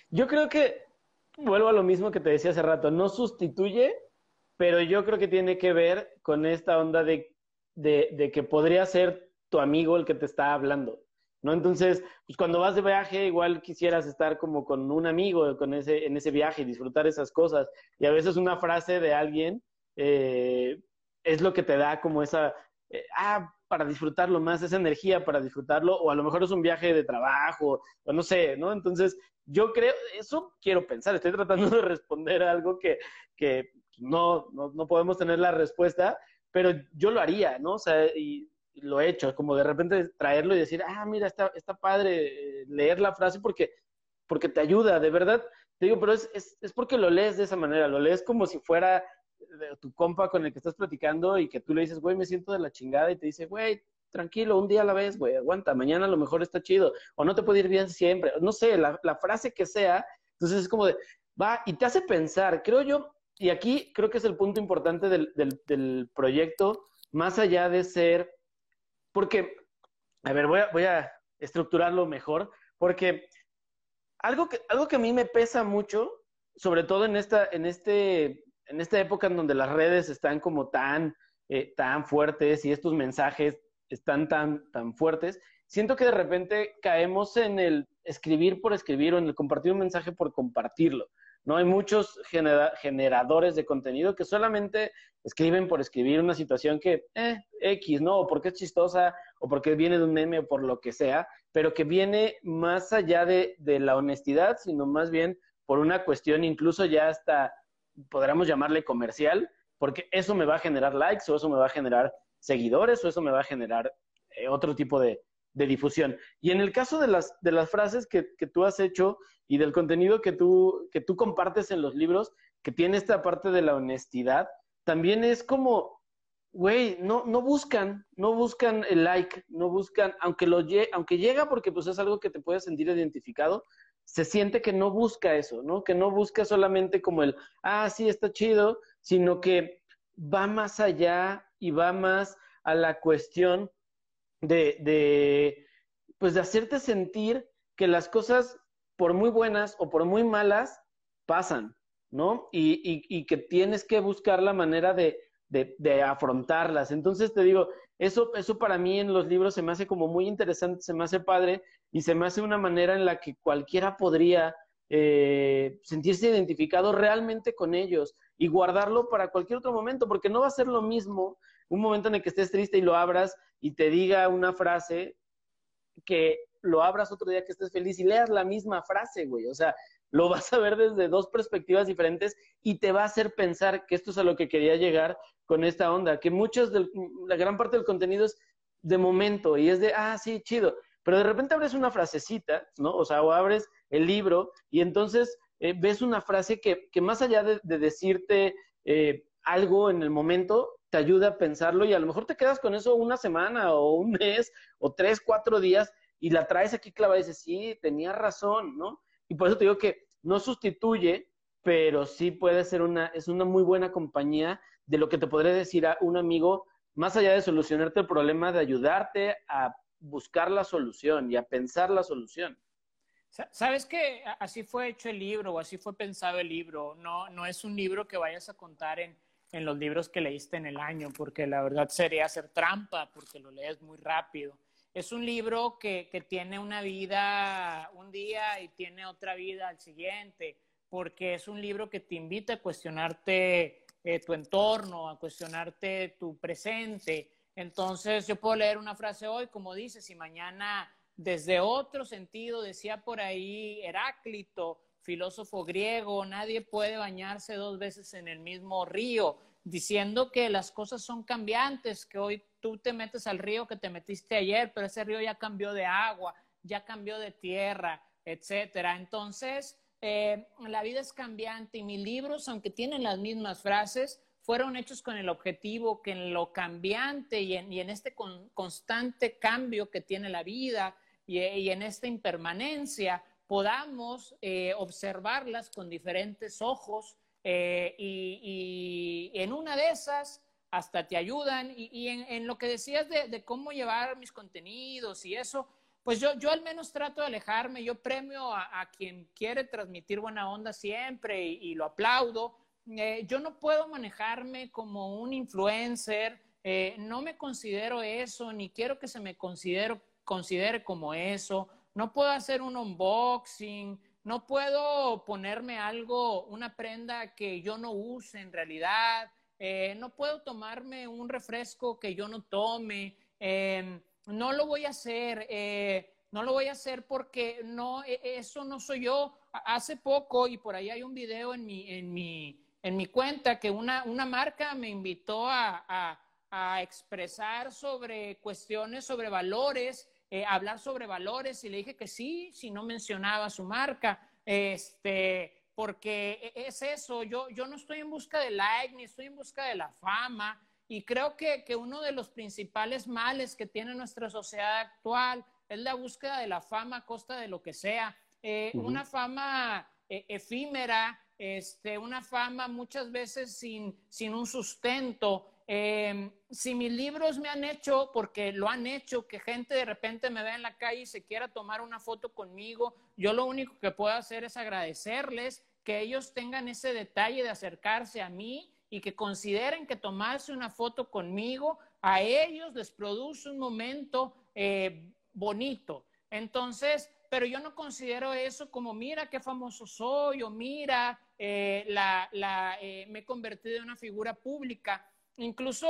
[SPEAKER 1] Yo creo que, vuelvo a lo mismo que te decía hace rato, no sustituye, pero yo creo que tiene que ver con esta onda de, de que podría ser tu amigo el que te está hablando. ¿No? Entonces, pues cuando vas de viaje, igual quisieras estar como con un amigo con ese, en ese viaje y disfrutar esas cosas. Y a veces una frase de alguien eh, es lo que te da como esa, eh, ah, para disfrutarlo más, esa energía para disfrutarlo, o a lo mejor es un viaje de trabajo, o no sé, ¿no? Entonces, yo creo, eso quiero pensar, estoy tratando [laughs] de responder a algo que, que no, no, no podemos tener la respuesta, pero yo lo haría, ¿no? O sea, y lo he hecho, como de repente traerlo y decir, ah, mira, está, está padre eh, leer la frase porque, porque te ayuda, de verdad. Te digo, pero es, es, es porque lo lees de esa manera, lo lees como si fuera tu compa con el que estás platicando y que tú le dices, güey, me siento de la chingada y te dice, güey, tranquilo, un día a la vez, güey, aguanta, mañana a lo mejor está chido, o no te puede ir bien siempre, no sé, la, frase que sea, entonces es como de, va, y te hace pensar, creo yo, y aquí creo que es el punto importante del, del, proyecto, más allá de ser, porque, a ver, voy a, voy a estructurarlo mejor, porque algo que, algo que a mí me pesa mucho, sobre todo en esta, en este, en esta época en donde las redes están como tan, eh, tan fuertes y estos mensajes están tan, tan fuertes, siento que de repente caemos en el escribir por escribir o en el compartir un mensaje por compartirlo. ¿No? Hay muchos generadores de contenido que solamente escriben por escribir una situación que, eh, X, ¿no? O porque es chistosa, o porque viene de un meme, o por lo que sea, pero que viene más allá de, la honestidad, sino más bien por una cuestión incluso ya hasta, podríamos llamarle comercial, porque eso me va a generar likes, o eso me va a generar seguidores, o eso me va a generar eh, otro tipo de, de difusión. Y en el caso de las, de las frases que, tú has hecho y del contenido que tú, que tú compartes en los libros, que tiene esta parte de la honestidad, también es como, güey, no, no buscan, no buscan el like, no buscan, aunque, lo, aunque llega porque pues es algo que te puedes sentir identificado, se siente que no busca eso, ¿no? Que no busca solamente como el, ah, sí, está chido, sino que va más allá y va más a la cuestión de, de, pues de hacerte sentir que las cosas, por muy buenas o por muy malas, pasan, ¿no? Y, y, que tienes que buscar la manera de, de, de, afrontarlas. Entonces te digo, eso, eso para mí en los libros se me hace como muy interesante, se me hace padre y se me hace una manera en la que cualquiera podría eh, sentirse identificado realmente con ellos y guardarlo para cualquier otro momento, porque no va a ser lo mismo un momento en el que estés triste y lo abras y te diga una frase que lo abras otro día que estés feliz y leas la misma frase, güey. O sea, lo vas a ver desde dos perspectivas diferentes y te va a hacer pensar que esto es a lo que quería llegar con esta onda, que muchos del, la gran parte del contenido es de momento y es de, ah, sí, chido, pero de repente abres una frasecita, ¿no? O sea, o abres el libro y entonces eh, ves una frase que, que más allá de, decirte eh, algo en el momento, te ayuda a pensarlo y a lo mejor te quedas con eso una semana o un mes o tres, cuatro días y la traes aquí clavada y dices, sí, tenía razón, ¿no? Y por eso te digo que no sustituye, pero sí puede ser una, es una muy buena compañía de lo que te podría decir a un amigo, más allá de solucionarte el problema, de ayudarte a buscar la solución y a pensar la solución.
[SPEAKER 2] Sabes que así fue hecho el libro o así fue pensado el libro. No, no es un libro que vayas a contar en, en los libros que leíste en el año, porque la verdad sería hacer trampa, porque lo lees muy rápido. Es un libro que, que tiene una vida un día y tiene otra vida al siguiente, porque es un libro que te invita a cuestionarte eh, tu entorno, a cuestionarte tu presente. Entonces yo puedo leer una frase hoy, como dices, y mañana desde otro sentido, decía por ahí Heráclito, filósofo griego, nadie puede bañarse dos veces en el mismo río, diciendo que las cosas son cambiantes, que hoy tú te metes al río que te metiste ayer, pero ese río ya cambió de agua, ya cambió de tierra, etcétera. Entonces, eh, la vida es cambiante y mis libros, aunque tienen las mismas frases, fueron hechos con el objetivo que en lo cambiante y en, este constante cambio que tiene la vida y en esta impermanencia, podamos eh, observarlas con diferentes ojos eh, y, en una de esas hasta te ayudan. Y, en, lo que decías de, cómo llevar mis contenidos y eso, pues yo, yo al menos trato de alejarme, yo premio a, quien quiere transmitir buena onda siempre y, lo aplaudo. Eh, yo no puedo manejarme como un influencer, no me considero eso, ni quiero que se me considere como eso no puedo hacer un unboxing, no puedo ponerme algo, una prenda que yo no use en realidad, eh, no puedo tomarme un refresco que yo no tome, em, no lo voy a hacer, eh, no lo voy a hacer porque no, e, eso no soy yo. Hace poco, y por ahí hay un video en mi, en mi, en mi cuenta, que una, una marca me invitó a, a, a expresar sobre cuestiones, sobre valores eh, hablar sobre valores y le dije que sí, si no mencionaba su marca, este, porque e, es eso, yo, yo no estoy en busca de like ni estoy en busca de la fama, Y creo que, que uno de los principales males que tiene nuestra sociedad actual es la búsqueda de la fama a costa de lo que sea. Eh, una fama eh, efímera, este, una fama muchas veces sin, sin un sustento. Em, si mis libros me han hecho, porque lo han hecho, que gente de repente me vea en la calle y se quiera tomar una foto conmigo, yo lo único que puedo hacer es agradecerles que ellos tengan ese detalle de acercarse a mí y que consideren que tomarse una foto conmigo a ellos les produce un momento eh, bonito. Entonces, pero yo no considero eso como, mira qué famoso soy o mira, eh, la, la, eh, me he convertido en una figura pública. Incluso,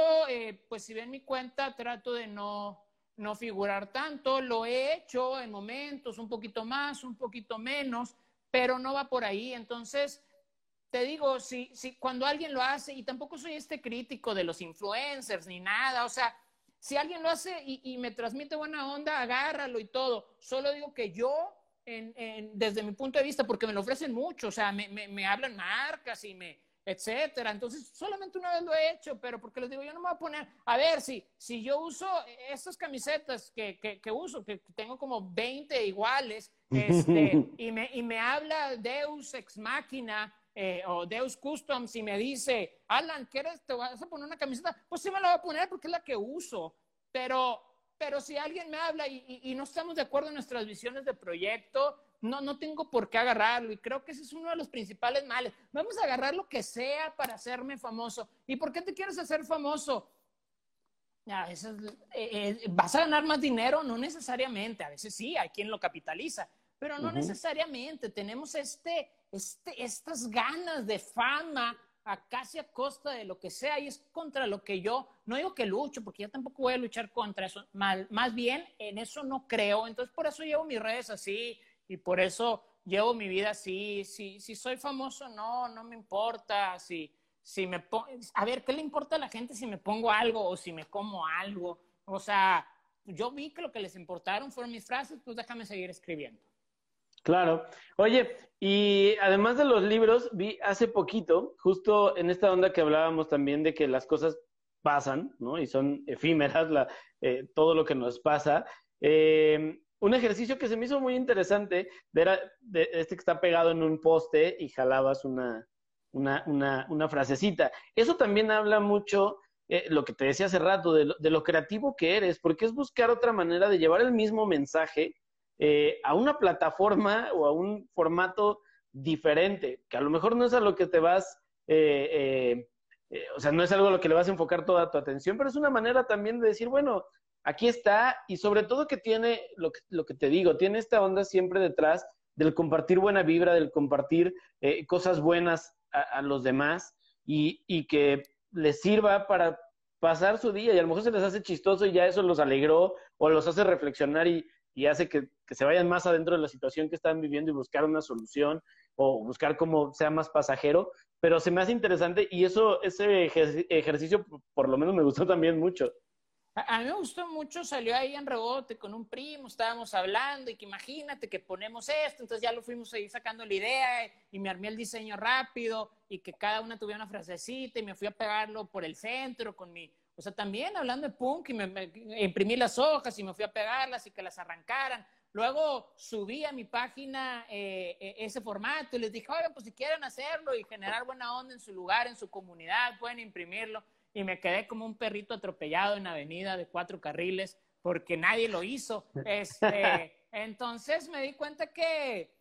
[SPEAKER 2] pues si ven mi cuenta, trato de no, no figurar tanto. Lo he hecho en momentos, un poquito más, un poquito menos, pero no va por ahí. Entonces, te digo, si, si cuando alguien lo hace, y tampoco soy este crítico de los influencers ni nada, o sea, si alguien lo hace y, me transmite buena onda, agárralo y todo. Solo digo que yo, desde mi punto de vista, porque me lo ofrecen mucho, o sea, me, me, hablan marcas y me, etcétera. Entonces, solamente una vez lo he hecho, pero porque les digo, yo no me voy a poner, a ver, si, si yo uso estas camisetas que, que, que uso, que tengo como 20 iguales, [laughs] este, y, me, y me habla Deus ex máquina eh, o Deus Customs y me dice, Alan, ¿quieres, te vas a poner una camiseta? Pues sí me la voy a poner porque es la que uso. Pero, pero si alguien me habla y, y, no estamos de acuerdo en nuestras visiones de proyecto, no, no tengo por qué agarrarlo. Y creo que ese es uno de los principales males. Vamos a agarrar lo que sea para hacerme famoso. ¿Y por qué te quieres hacer famoso? A veces eh, eh, vas a ganar más dinero, no necesariamente, a veces sí, hay quien lo capitaliza, pero no necesariamente. Tenemos este, este, estas ganas de fama a casi a costa de lo que sea y es contra lo que yo, no digo que lucho, porque yo tampoco voy a luchar contra eso, mal, más bien en eso no creo, entonces por eso llevo mis redes así y por eso llevo mi vida así, si, si soy famoso no, no me importa, si, si me a ver, ¿qué le importa a la gente si me pongo algo o si me como algo? O sea, yo vi que lo que les importaron fueron mis frases, pues déjame seguir escribiendo.
[SPEAKER 1] Claro. Oye, y además de los libros, vi hace poquito, justo en esta onda que hablábamos también de que las cosas pasan, ¿no? Y son efímeras, la, eh, todo lo que nos pasa. Eh, un ejercicio que se me hizo muy interesante era de este que está pegado en un poste y jalabas una, una, una, frasecita. Eso también habla mucho, eh, lo que te decía hace rato, de lo, creativo que eres, porque es buscar otra manera de llevar el mismo mensaje eh, a una plataforma o a un formato diferente, que a lo mejor no es a lo que te vas, eh, o sea, no es algo a lo que le vas a enfocar toda tu atención, pero es una manera también de decir, bueno, aquí está, y sobre todo que tiene, lo que, lo que te digo, tiene esta onda siempre detrás del compartir buena vibra, del compartir cosas buenas a, los demás y, y, que les sirva para pasar su día y a lo mejor se les hace chistoso y ya eso los alegró o los hace reflexionar y, y hace que, que, se vayan más adentro de la situación que están viviendo y buscar una solución o buscar cómo sea más pasajero, pero se me hace interesante y eso, ese ejercicio por lo menos me gustó también mucho.
[SPEAKER 2] A, mí me gustó mucho, salió ahí en rebote con un primo, estábamos hablando y que imagínate que ponemos esto, entonces ya lo fuimos ahí sacando la idea y me armé el diseño rápido y que cada una tuviera una frasecita y me fui a pegarlo por el centro con mi, o sea, también hablando de punk y me, imprimí las hojas y me fui a pegarlas y que las arrancaran. Luego subí a mi página eh, eh, ese formato y les dije, oigan, pues si quieren hacerlo y generar buena onda en su lugar, en su comunidad, pueden imprimirlo y me quedé como un perrito atropellado en avenida de cuatro carriles porque nadie lo hizo. Este, [laughs] entonces me di cuenta que,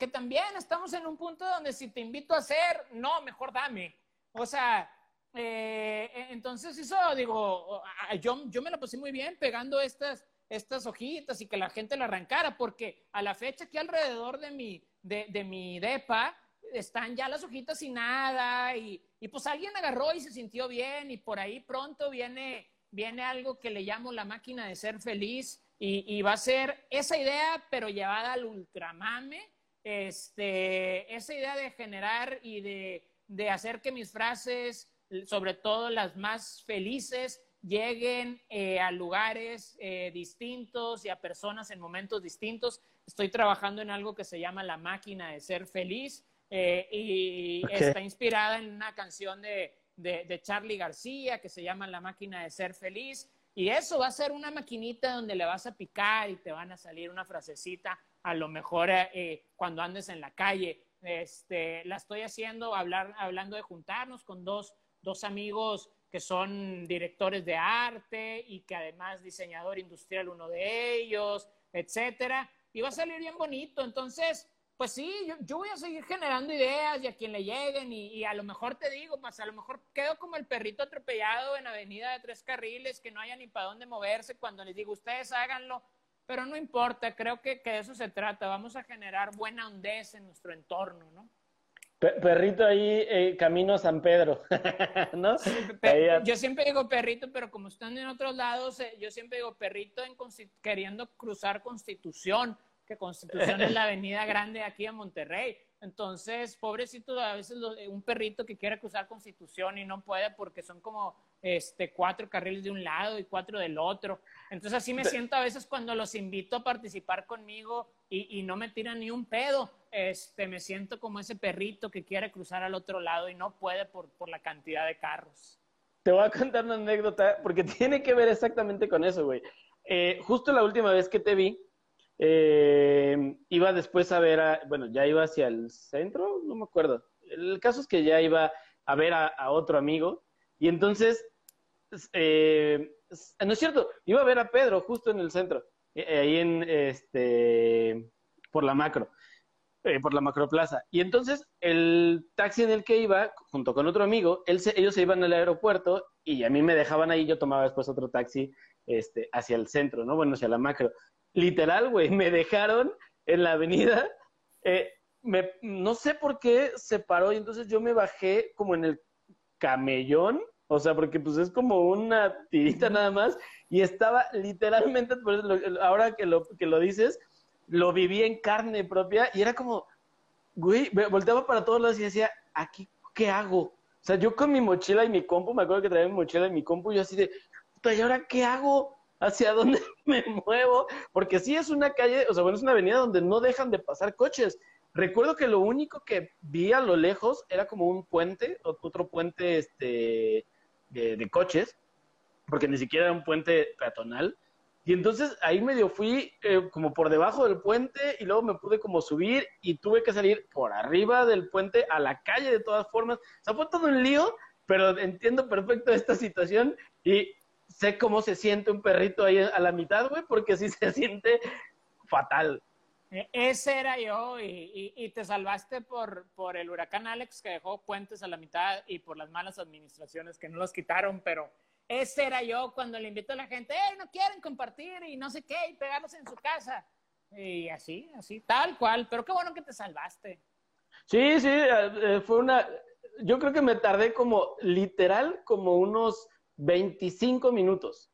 [SPEAKER 2] que también estamos en un punto donde si te invito a hacer, no, mejor dame. O sea, eh, entonces eso, digo, yo, yo me la pasé muy bien pegando estas, estas hojitas y que la gente la arrancara, porque a la fecha aquí alrededor de mi, de, de mi depa, están ya las hojitas sin nada y, y, pues alguien agarró y se sintió bien y por ahí pronto viene, viene algo que le llamo la máquina de ser feliz y, va a ser esa idea pero llevada al ultramame, este, esa idea de generar y de, de hacer que mis frases, sobre todo las más felices, lleguen eh, a lugares eh, distintos y a personas en momentos distintos. Estoy trabajando en algo que se llama la máquina de ser feliz eh, y está inspirada en una canción de, de, de Charlie García que se llama La máquina de ser feliz. Y eso va a ser una maquinita donde le vas a picar y te van a salir una frasecita, a lo mejor eh, cuando andes en la calle. Este, la estoy haciendo hablar, hablando de juntarnos con dos, dos amigos que son directores de arte y que además diseñador industrial uno de ellos, etcétera. Y va a salir bien bonito. Entonces, pues sí, yo, voy a seguir generando ideas y a quien le lleguen y, a lo mejor te digo, pues a lo mejor quedo como el perrito atropellado en avenida de tres carriles, que no haya ni para dónde moverse cuando les digo, ustedes háganlo, pero no importa, creo que, que de eso se trata, vamos a generar buena hondez en nuestro entorno, ¿no?
[SPEAKER 1] Perrito ahí, eh, camino a San Pedro, [laughs] ¿no?
[SPEAKER 2] yo siempre digo perrito, pero como están en otros lados, eh, yo siempre digo perrito en queriendo cruzar Constitución, que Constitución es la avenida grande aquí en Monterrey. Entonces, pobrecito, a veces un perrito que quiere cruzar Constitución y no puede porque son como este, cuatro carriles de un lado y cuatro del otro. Entonces, así me siento a veces cuando los invito a participar conmigo y, no me tiran ni un pedo. Este, me siento como ese perrito que quiere cruzar al otro lado y no puede por, por la cantidad de carros.
[SPEAKER 1] Te voy a contar una anécdota porque [laughs] tiene que ver exactamente con eso, güey. Eh, justo la última vez que te vi, eh, iba después a ver, a, bueno, ya iba hacia el centro, no me acuerdo. El caso es que ya iba a ver a, otro amigo y entonces, eh, no es cierto, iba a ver a Pedro justo en el centro, eh, ahí en, este, por la macro, eh, por la macroplaza. Y entonces el taxi en el que iba, junto con otro amigo, él ellos se iban al aeropuerto y a mí me dejaban ahí, yo tomaba después otro taxi este, hacia el centro, ¿no? Bueno, hacia la macro literal, güey, me dejaron en la avenida. Eh, me, no sé por qué se paró y entonces yo me bajé como en el camellón, o sea, porque pues es como una tirita nada más y estaba literalmente, ahora que lo, que lo dices, lo viví en carne propia y era como, güey, volteaba para todos lados y decía, aquí, ¿qué hago? O sea, yo con mi mochila y mi compu, me acuerdo que traía mi mochila y mi compu, y yo así de, ¿y ahora qué hago? Hacia dónde [laughs] me muevo, porque sí es una calle, o sea, bueno, es una avenida donde no dejan de pasar coches. Recuerdo que lo único que vi a lo lejos era como un puente, otro puente este, de, coches, porque ni siquiera era un puente peatonal. Y entonces ahí medio fui eh, como por debajo del puente y luego me pude como subir y tuve que salir por arriba del puente a la calle de todas formas. O sea, fue todo un lío, pero entiendo perfecto esta situación y sé cómo se siente un perrito ahí a la mitad, güey, porque sí se siente fatal.
[SPEAKER 2] E, ese era yo y, te salvaste por, por el huracán Alex que dejó puentes a la mitad y por las malas administraciones que no los quitaron, pero ese era yo cuando le invito a la gente, ¡eh, no quieren compartir y no sé qué y pegarlos en su casa! Y así, así, tal cual, pero qué bueno que te salvaste.
[SPEAKER 1] Sí, sí, eh, fue una, yo creo que me tardé como literal como unos 25 minutos.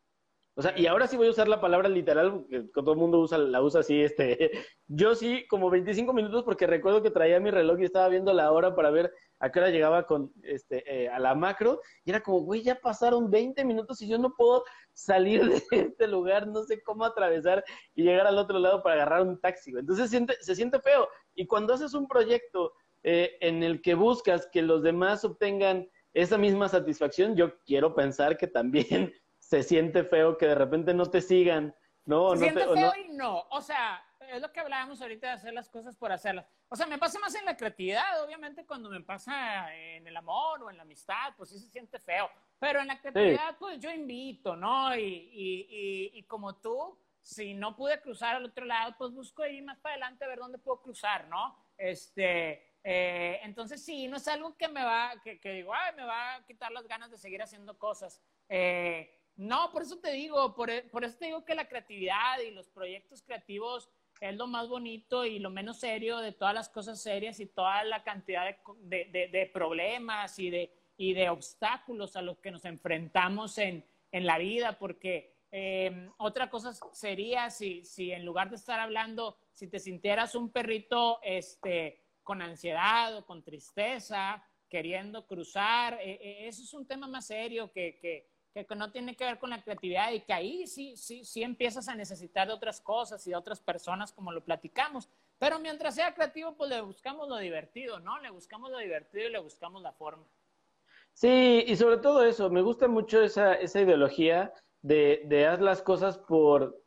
[SPEAKER 1] O sea, y ahora sí voy a usar la palabra literal, porque todo el mundo usa, la usa así, este, [laughs] yo sí, como 25 minutos, porque recuerdo que traía mi reloj y estaba viendo la hora para ver a qué hora llegaba con, este, eh, a la macro, y era como, güey, ya pasaron 20 minutos y yo no puedo salir de [laughs] este lugar, no sé cómo atravesar y llegar al otro lado para agarrar un taxi, entonces se siente, se siente feo, y cuando haces un proyecto eh, en el que buscas que los demás obtengan esa misma satisfacción, yo quiero pensar que también [laughs] se siente feo que de repente no te sigan, ¿no?
[SPEAKER 2] Se siente feo y no, o sea, es lo que hablábamos ahorita de hacer las cosas por hacerlas. O sea, me pasa más en la creatividad, obviamente cuando me pasa en el amor o en la amistad, pues sí se siente feo. Pero en la creatividad, pues yo invito, ¿no? Y, y, y, como tú, si no pude cruzar al otro lado, pues busco ir más para adelante a ver dónde puedo cruzar, ¿no? Este, eh, entonces sí, no es algo que me va, que, digo, ay, me va a quitar las ganas de seguir haciendo cosas. Eh, no, por eso te digo, por, por, eso te digo que la creatividad y los proyectos creativos es lo más bonito y lo menos serio de todas las cosas serias y toda la cantidad de, de, de, problemas y de, y de obstáculos a los que nos enfrentamos en, en la vida, porque eh, otra cosa sería si, si en lugar de estar hablando, si te sintieras un perrito, este, con ansiedad o con tristeza, queriendo cruzar. Eh, eh, eso es un tema más serio que, que, que, no tiene que ver con la creatividad y que ahí sí, sí, sí empiezas a necesitar de otras cosas y de otras personas como lo platicamos. Pero mientras sea creativo, pues le buscamos lo divertido, ¿no? Le buscamos lo divertido y le buscamos la forma.
[SPEAKER 1] Sí, y sobre todo eso, me gusta mucho esa, esa ideología de, de haz las cosas por,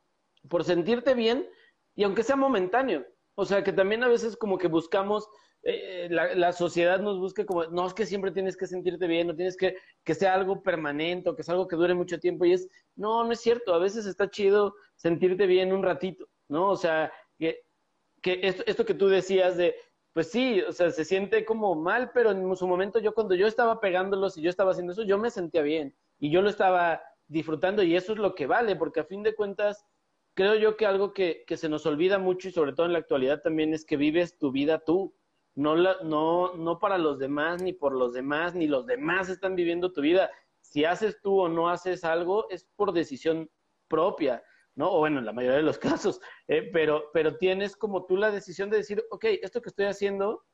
[SPEAKER 1] por sentirte bien y aunque sea momentáneo. O sea, que también a veces como que buscamos, eh, la, la, sociedad nos busca como, no es que siempre tienes que sentirte bien, no tienes que que sea algo permanente o que sea algo que dure mucho tiempo y es, no, no es cierto, a veces está chido sentirte bien un ratito, ¿no? O sea, que, que esto, esto que tú decías de, pues sí, o sea, se siente como mal, pero en su momento yo cuando yo estaba pegándolos y yo estaba haciendo eso, yo me sentía bien y yo lo estaba disfrutando y eso es lo que vale, porque a fin de cuentas, creo yo que algo que, se nos olvida mucho y sobre todo en la actualidad también es que vives tu vida tú, no, la, no, no para los demás, ni por los demás, ni los demás están viviendo tu vida. Si haces tú o no haces algo, es por decisión propia. ¿no? O bueno, en la mayoría de los [laughs] casos, eh, pero, pero tienes como tú la decisión de decir, ok, esto que estoy haciendo,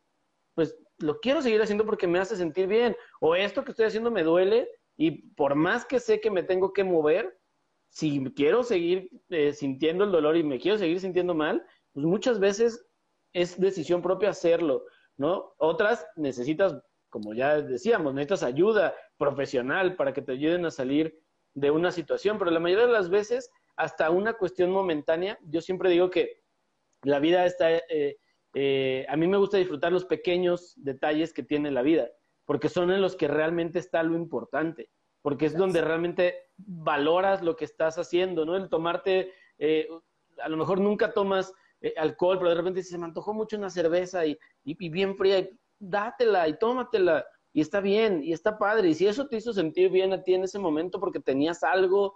[SPEAKER 1] pues lo quiero seguir haciendo porque me hace sentir bien, o esto que estoy haciendo me duele y por más que sé que me tengo que mover, si quiero seguir eh, sintiendo el dolor y me quiero seguir sintiendo mal, pues muchas veces es decisión propia hacerlo, ¿no? Otras necesitas, como ya decíamos, necesitas ayuda profesional para que te ayuden a salir de una situación, pero la mayoría de las veces hasta una cuestión momentánea. Yo siempre digo que la vida está, eh, eh, a mí me gusta disfrutar los pequeños detalles que tiene la vida, porque son en los que realmente está lo importante, porque es donde realmente valoras lo que estás haciendo, ¿no? El tomarte, eh, a lo mejor nunca tomas alcohol, pero de repente se me antojó mucho una cerveza y, y, bien fría, y dátela y tómatela. Y está bien, y está padre. Y si eso te hizo sentir bien a ti en ese momento porque tenías algo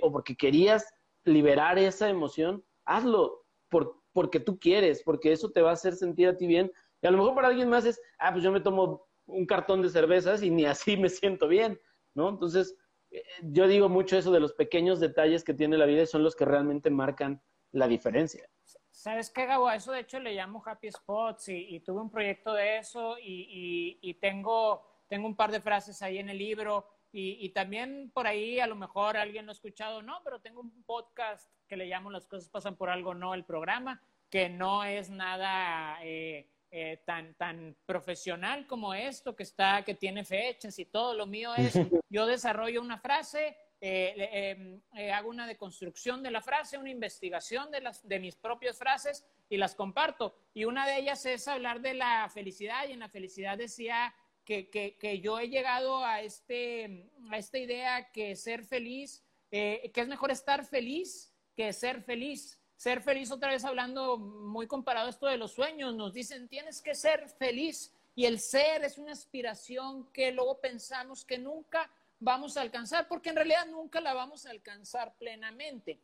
[SPEAKER 1] o porque querías liberar esa emoción, hazlo por, porque tú quieres, porque eso te va a hacer sentir a ti bien. Y a lo mejor para alguien más es, ah, pues yo me tomo un cartón de cervezas y ni así me siento bien, ¿no? Entonces, eh, yo digo mucho eso de los pequeños detalles que tiene la vida y son los que realmente marcan la diferencia.
[SPEAKER 2] ¿Sabes qué, Gabo? A eso de hecho le llamo Happy Spots y, tuve un proyecto de eso y, tengo, tengo un par de frases ahí en el libro y, también por ahí a lo mejor alguien lo ha escuchado, no, pero tengo un podcast que le llamo Las cosas pasan por algo, no el programa, que no es nada eh, eh, tan, tan profesional como esto, que está, que tiene fechas y todo. Lo mío es, yo desarrollo una frase, eh, em, hago una deconstrucción de la frase, una investigación de, las, de mis propias frases y las comparto. Y una de ellas es hablar de la felicidad y en la felicidad decía que, que, que, yo he llegado a, este, a esta idea que ser feliz, eh, que es mejor estar feliz que ser feliz. Ser feliz, otra vez hablando muy comparado a esto de los sueños, nos dicen tienes que ser feliz y el ser es una aspiración que luego pensamos que nunca vamos a alcanzar, porque en realidad nunca la vamos a alcanzar plenamente.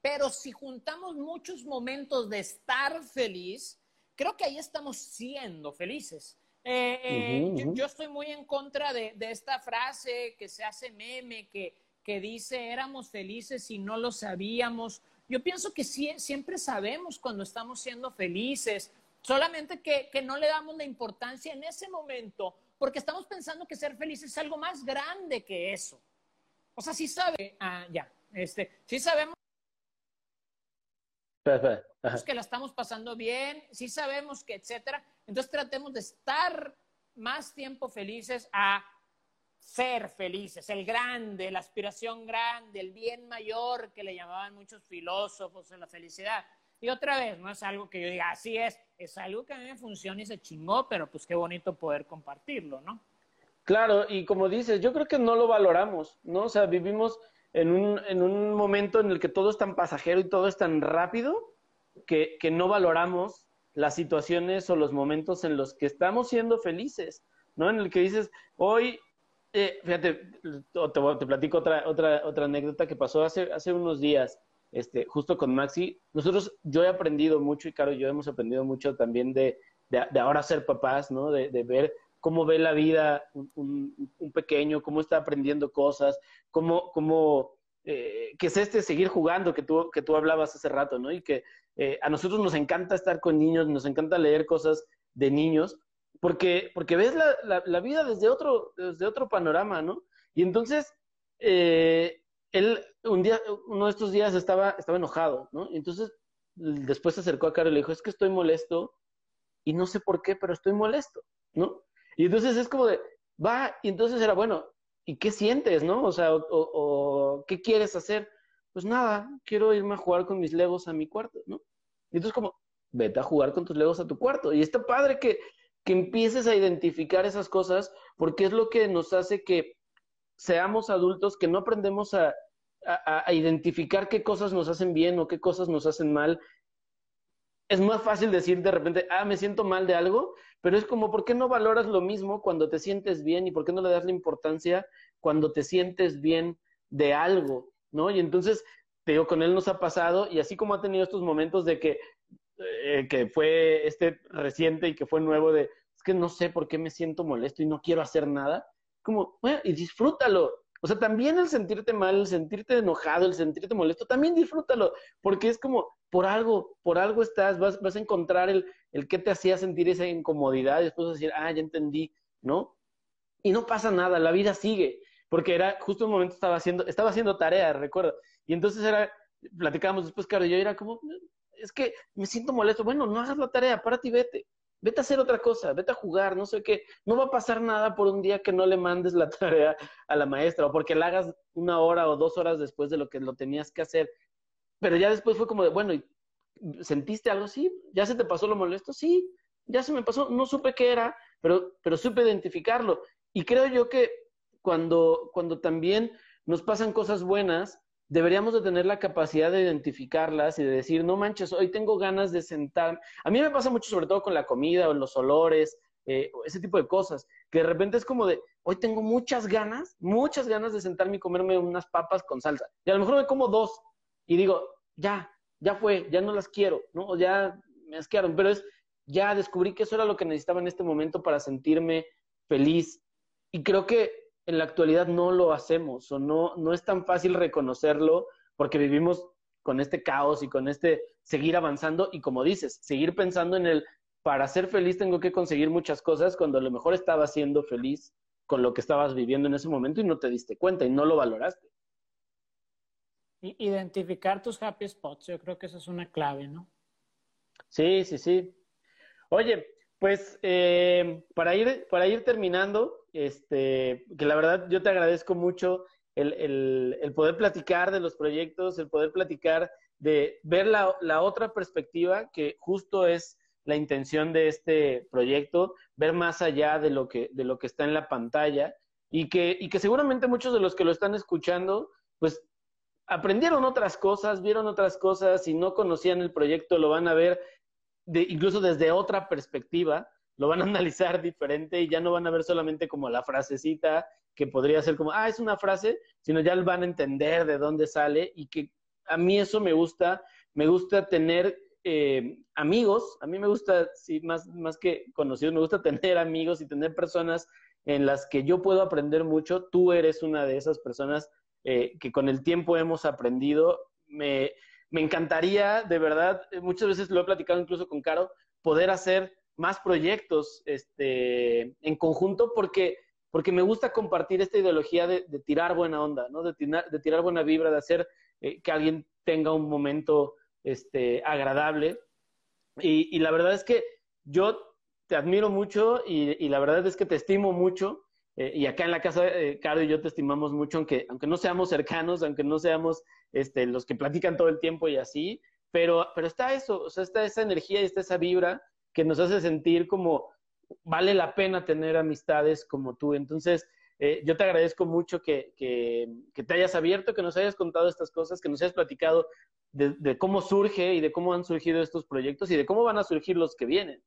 [SPEAKER 2] Pero si juntamos muchos momentos de estar feliz, creo que ahí estamos siendo felices. Eh, eh, yo, estoy muy en contra de, esta frase que se hace meme, que, que, dice éramos felices y no lo sabíamos. Yo pienso que sí, siempre sabemos cuando estamos siendo felices, solamente que, que, no le damos la importancia en ese momento, porque estamos pensando que ser feliz es algo más grande que eso. O sea, sí sabe, ah, ya, este, sí sabemos que la estamos pasando bien, sí sabemos que, etcétera. Entonces tratemos de estar más tiempo felices a ser felices, el grande, la aspiración grande, el bien mayor que le llamaban muchos filósofos en la felicidad. Y otra vez, no es algo que yo diga, así es, es algo que a mí me funciona y se chingó, pero pues qué bonito poder compartirlo, ¿no?
[SPEAKER 1] Claro, y como dices, yo creo que no lo valoramos, ¿no? O sea, vivimos en un, en un momento en el que todo es tan pasajero y todo es tan rápido que, que no valoramos las situaciones o los momentos en los que estamos siendo felices, ¿no? En el que dices, hoy, eh, fíjate, te, platico otra, otra, otra anécdota que pasó hace, hace unos días, este, justo con Maxi. Nosotros, yo he aprendido mucho y Caro yo hemos aprendido mucho también de, de, ahora ser papás, ¿no? De, de, ver cómo ve la vida un, un, pequeño, cómo está aprendiendo cosas, cómo, cómo eh, que es este seguir jugando que tú, que tú hablabas hace rato, ¿no? Y que eh, a nosotros nos encanta estar con niños, nos encanta leer cosas de niños, porque, porque ves la, la, vida desde otro, desde otro panorama, ¿no? Y entonces, eh, él un día, uno de estos días estaba, estaba enojado, ¿no? Y entonces después se acercó a Caro y le dijo, es que estoy molesto y no sé por qué, pero estoy molesto, ¿no? Y entonces es como de, va, y entonces era, bueno, ¿y qué sientes, no? O sea, o, ¿qué quieres hacer? Pues nada, quiero irme a jugar con mis legos a mi cuarto, ¿no? Y entonces como, vete a jugar con tus legos a tu cuarto. Y está padre que, que empieces a identificar esas cosas, porque es lo que nos hace que seamos adultos, que no aprendemos a, a, identificar qué cosas nos hacen bien o qué cosas nos hacen mal. Es más fácil decir de repente, ah, me siento mal de algo, pero es como, ¿por qué no valoras lo mismo cuando te sientes bien y por qué no le das la importancia cuando te sientes bien de algo, ¿no? Y entonces, te digo, con él nos ha pasado y así como ha tenido estos momentos de que, eh, que fue este reciente y que fue nuevo de, es que no sé por qué me siento molesto y no quiero hacer nada, como, bueno, y disfrútalo, o sea, también el sentirte mal, el sentirte enojado, el sentirte molesto, también disfrútalo, porque es como, por algo, por algo estás, vas, vas a encontrar el, el que te hacía sentir esa incomodidad y después decir, ah, ya entendí, ¿no? Y no pasa nada, la vida sigue, porque era, justo un momento estaba haciendo, estaba haciendo tarea, recuerdo, y entonces era, platicábamos después, claro, yo era como, es que me siento molesto, bueno, no hagas la tarea, párate y vete, vete a hacer otra cosa, vete a jugar, no sé qué. No va a pasar nada por un día que no le mandes la [laughs] tarea a la maestra o porque la hagas una hora o dos horas después de lo que lo tenías que hacer. Pero ya después fue como de, bueno, ¿sentiste algo? Sí, ya se te pasó lo molesto, sí, ya se me pasó, no supe qué era, pero, pero supe identificarlo. Y creo yo que cuando, cuando también nos pasan cosas buenas, deberíamos de tener la capacidad de identificarlas y de decir, no manches, hoy tengo ganas de sentar. A mí me pasa mucho sobre todo con la comida o los olores, eh, ese tipo de cosas, que de repente es como de, hoy tengo muchas ganas, muchas ganas de sentarme y comerme unas papas con salsa. Y a lo mejor me como dos y digo, ya, ya fue, ya no las quiero, ¿no? O ya me asquearon, pero es, ya descubrí que eso era lo que necesitaba en este momento para sentirme feliz. Y creo que en la actualidad no lo hacemos o no, no es tan fácil reconocerlo porque vivimos con este caos y con este seguir avanzando y como dices, seguir pensando en el para ser feliz tengo que conseguir muchas cosas cuando a lo mejor estabas siendo feliz con lo que estabas viviendo en ese momento y no te diste cuenta y no lo valoraste.
[SPEAKER 2] Identificar tus happy spots, yo creo que eso es una clave, ¿no?
[SPEAKER 1] Sí, sí, sí. Oye, pues eh, para, ir, para ir terminando, este, que la verdad yo te agradezco mucho el, el, poder platicar de los proyectos, el poder platicar de ver la, la, otra perspectiva, que justo es la intención de este proyecto, ver más allá de lo que, de lo que está en la pantalla y que, y que seguramente muchos de los que lo están escuchando, pues aprendieron otras cosas, vieron otras cosas y no conocían el proyecto, lo van a ver de, incluso desde otra perspectiva lo van a [laughs] analizar diferente y ya no van a ver solamente como la frasecita que podría ser como, ah, es una frase, sino ya van a entender de dónde sale y que a mí eso me gusta, me gusta tener eh, amigos, a mí me gusta, sí, más, más que conocidos, me gusta [laughs] tener amigos y tener personas en las que yo puedo aprender mucho. Tú eres una de esas personas eh, que con el tiempo hemos aprendido. Me, me encantaría, de verdad, muchas veces lo he platicado incluso con Caro, poder hacer más proyectos este, en conjunto porque, porque me gusta compartir esta ideología de, tirar buena onda, ¿no? De, de, tirar buena vibra, de hacer eh, que alguien tenga un momento este, agradable. Y, y, la verdad es que yo te admiro mucho y, y la verdad es que te estimo mucho. Eh, y acá en la casa, eh, Caro y yo te estimamos mucho, aunque, aunque no seamos cercanos, aunque no seamos este, los que platican todo el tiempo y así, pero, pero está eso, o sea, está esa energía y está esa vibra que nos hace sentir como vale la pena tener amistades como tú. Entonces, eh, yo te agradezco mucho que, que, te hayas abierto, que nos hayas contado estas cosas, que nos hayas platicado de, cómo surge y de cómo han surgido estos proyectos y de cómo van a surgir los que vienen.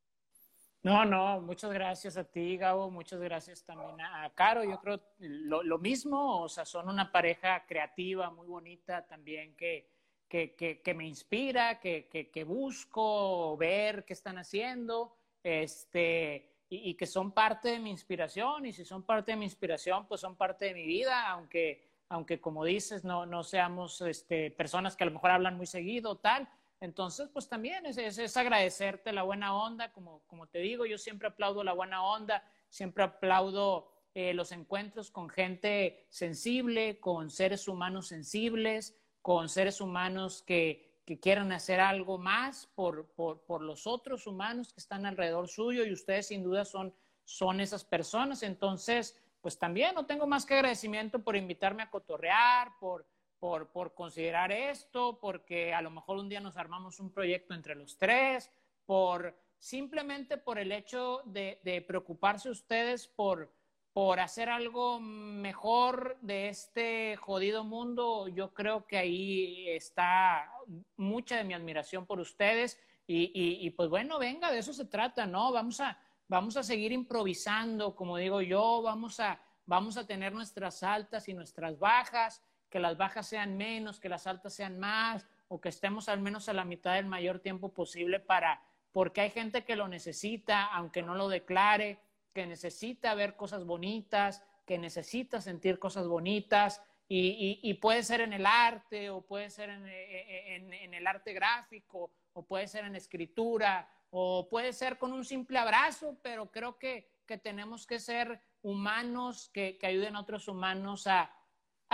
[SPEAKER 2] No, no, muchas gracias a ti, Gabo, muchas gracias también a, Caro. Yo creo lo, lo mismo, o sea, son una pareja creativa, muy bonita también que, que, que, me inspira, que, que, busco ver qué están haciendo, este, y, que son parte de mi inspiración, y si son parte de mi inspiración, pues son parte de mi vida, aunque, aunque como dices, no, no seamos este, personas que a lo mejor hablan muy seguido, tal. Entonces, pues también es, es, agradecerte la buena onda, como, como te digo, yo siempre aplaudo la buena onda, siempre aplaudo eh, los encuentros con gente sensible, con seres humanos sensibles, con seres humanos que, que quieran hacer algo más por, por, por, los otros humanos que están alrededor suyo y ustedes sin duda son, son esas personas. Entonces, pues también no tengo más que agradecimiento por invitarme a cotorrear, por, por, por considerar esto, porque a lo mejor un día nos armamos un proyecto entre los tres, por simplemente por el hecho de, de preocuparse ustedes por, por hacer algo mejor de este jodido mundo, yo creo que ahí está mucha de mi admiración por ustedes. Y, y, pues bueno, venga, de eso se trata, ¿no? Vamos a, vamos a seguir improvisando, como digo yo, vamos a, vamos a tener nuestras altas y nuestras bajas, que las bajas sean menos, que las altas sean más, o que estemos al menos a la mitad del mayor tiempo posible para, porque hay gente que lo necesita, aunque no lo declare, que necesita ver cosas bonitas, que necesita sentir cosas bonitas, y, puede ser en el arte, o puede ser en, el arte gráfico, o puede ser en escritura, o puede ser con un simple abrazo, pero creo que, tenemos que ser humanos que, ayuden a otros humanos a,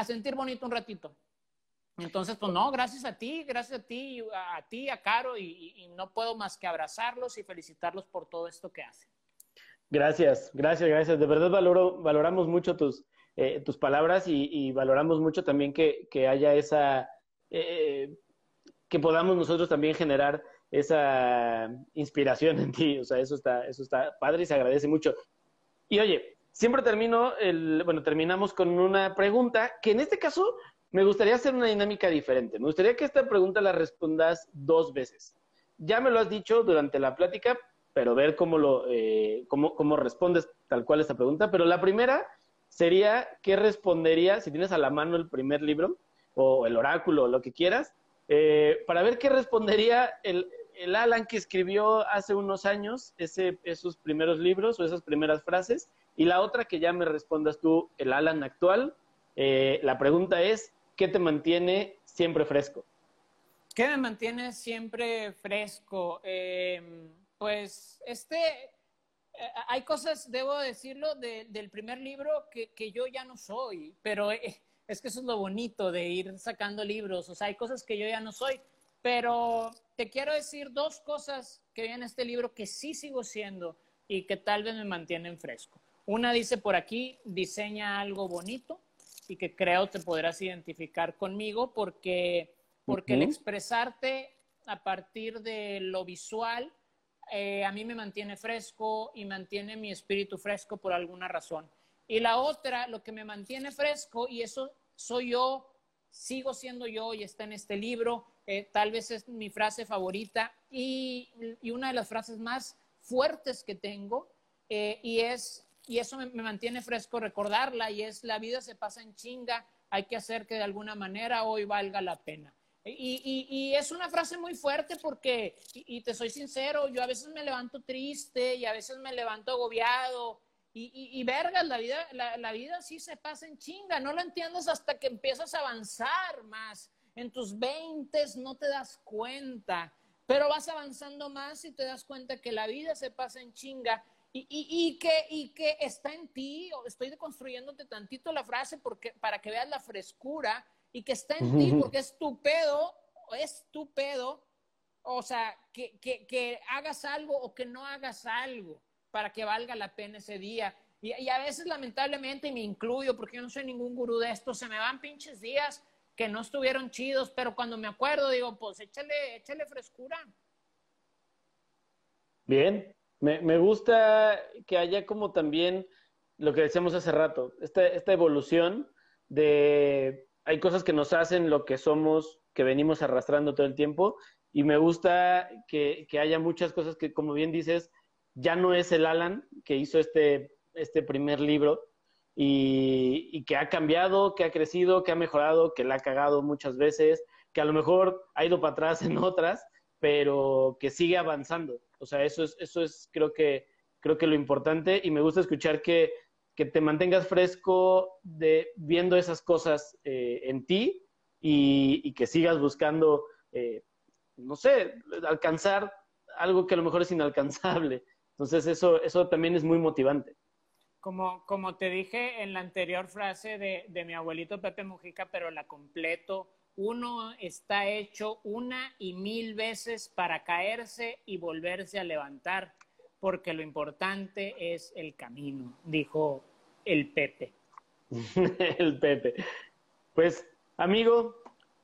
[SPEAKER 2] sentir bonito un ratito. Entonces, pues no, gracias a ti, gracias a ti, a, ti, a Caro, y, no puedo más que abrazarlos y felicitarlos por todo esto que hacen.
[SPEAKER 1] Gracias, gracias, gracias. De verdad valoro, valoramos mucho tus, eh, tus palabras y, valoramos mucho también que, haya esa, eh, que podamos nosotros también generar esa inspiración en ti. O sea, eso está, eso está padre y se agradece mucho. Y oye, siempre termino, el, bueno, terminamos con una pregunta que en este caso me gustaría hacer una dinámica diferente. Me gustaría que esta pregunta la respondas dos veces. Ya me lo has dicho durante la plática, pero ver cómo, lo, eh, cómo, cómo respondes tal cual esta pregunta. Pero la primera sería, ¿qué respondería si tienes a la mano el primer libro o el oráculo o lo que quieras? Eh, para ver qué respondería el, el, Alan que escribió hace unos años ese, esos primeros libros o esas primeras frases. Y la otra que ya me respondas tú, el Alan actual. Eh, la pregunta es, ¿qué te mantiene siempre fresco?
[SPEAKER 2] ¿Qué me mantiene siempre fresco? Eh, pues este, eh, hay cosas, debo decirlo, del primer libro que, yo ya no soy, pero eh, es que eso es lo bonito de ir sacando libros, o sea, hay cosas que yo ya no soy, pero te quiero decir dos cosas que hay en este libro que sí sigo siendo y que tal vez me mantienen fresco. Una dice por aquí, diseña algo bonito y que creo te podrás identificar conmigo porque, porque el expresarte a partir de lo visual, eh, a mí me mantiene fresco y mantiene mi espíritu fresco por alguna razón. Y la otra, lo que me mantiene fresco, y eso soy yo, sigo siendo yo y está en este libro, eh, tal vez es mi frase favorita y, una de las frases más fuertes que tengo, eh, y, es, y eso me, me mantiene fresco recordarla, y es la vida se pasa en chinga, hay que hacer que de alguna manera hoy valga la pena. Y, es una frase muy fuerte porque, y, te soy sincero, yo a veces me levanto triste y a veces me levanto agobiado. Y, vergas, la vida, la, vida sí se pasa en chinga, no lo entiendes hasta que empiezas a avanzar más. En tus veintes no te das cuenta, pero vas avanzando más y te das cuenta que la vida se pasa en chinga y, y, que, y que está en ti. Estoy deconstruyéndote tantito la frase porque, para que veas la frescura y que está en ti porque es tu pedo, es tu pedo, o sea, que, que, que, hagas algo o que no hagas algo para que valga la pena ese día. Y, y, a veces, lamentablemente, y me incluyo porque yo no soy ningún gurú de esto, se me van pinches días que no estuvieron chidos, pero cuando me acuerdo digo, pues échale, échale frescura.
[SPEAKER 1] Bien, me, me gusta que haya como también lo que decíamos hace rato, esta, esta evolución de hay cosas que nos hacen lo que somos, que venimos arrastrando todo el tiempo, y me gusta que, haya muchas cosas que, como bien dices, ya no es el Alan que hizo este, este primer libro y, que ha cambiado, que ha crecido, que ha mejorado, que la ha cagado muchas veces, que a lo mejor ha ido para atrás en otras, pero que sigue avanzando. O sea, eso es, eso es creo que, creo que lo importante y me gusta escuchar que que te mantengas fresco de viendo esas cosas eh, en ti y, que sigas buscando, eh, no sé, alcanzar algo que a lo mejor es inalcanzable. Entonces eso, eso también es muy motivante.
[SPEAKER 2] Como, como te dije en la anterior frase de, de mi abuelito Pepe Mujica, pero la completo, uno está hecho una y mil veces para caerse y volverse a levantar porque lo importante es el camino, dijo el Pepe. [laughs]
[SPEAKER 1] el Pepe. Pues, amigo,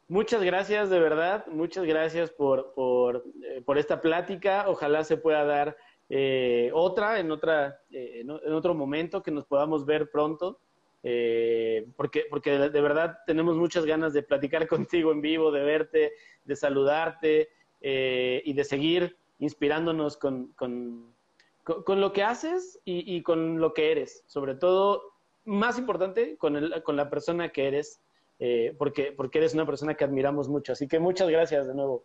[SPEAKER 1] muchas gracias de verdad, muchas gracias por, por, eh, esta plática. Ojalá se pueda dar eh, otra en otra eh, en, otro momento que nos podamos ver pronto. porque porque de, verdad tenemos muchas ganas de platicar [laughs] contigo en vivo, de verte, de saludarte y de seguir inspirándonos con, con, con, lo que haces y, y, con lo que eres. Sobre todo, más importante, con, el, con la persona que eres, eh, porque, porque eres una persona que admiramos mucho. Así que muchas gracias de nuevo.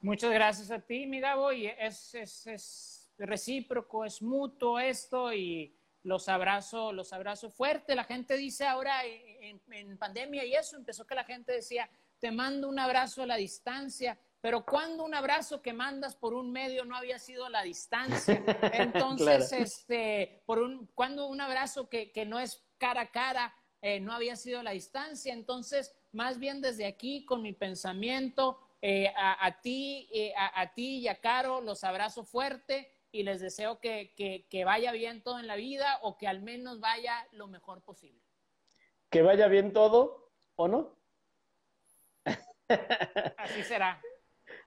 [SPEAKER 2] Muchas gracias a ti, mi Gabo, y es, es, es recíproco, es mutuo esto y los abrazo, los abrazo fuerte. La gente dice ahora en, en, pandemia y eso empezó que la gente decía, te mando un abrazo a la distancia. Pero cuando un abrazo que mandas por un medio no había sido la distancia, [laughs] entonces, este, por un, cuando un abrazo que, que no es cara a cara eh, no había sido la distancia, entonces, más bien desde aquí, con mi pensamiento, eh, a, ti, eh, a, ti y a Caro los abrazo fuerte y les deseo que, que, que vaya bien todo en la vida o que al menos vaya lo mejor posible.
[SPEAKER 1] Que vaya bien todo o no.
[SPEAKER 2] Así será.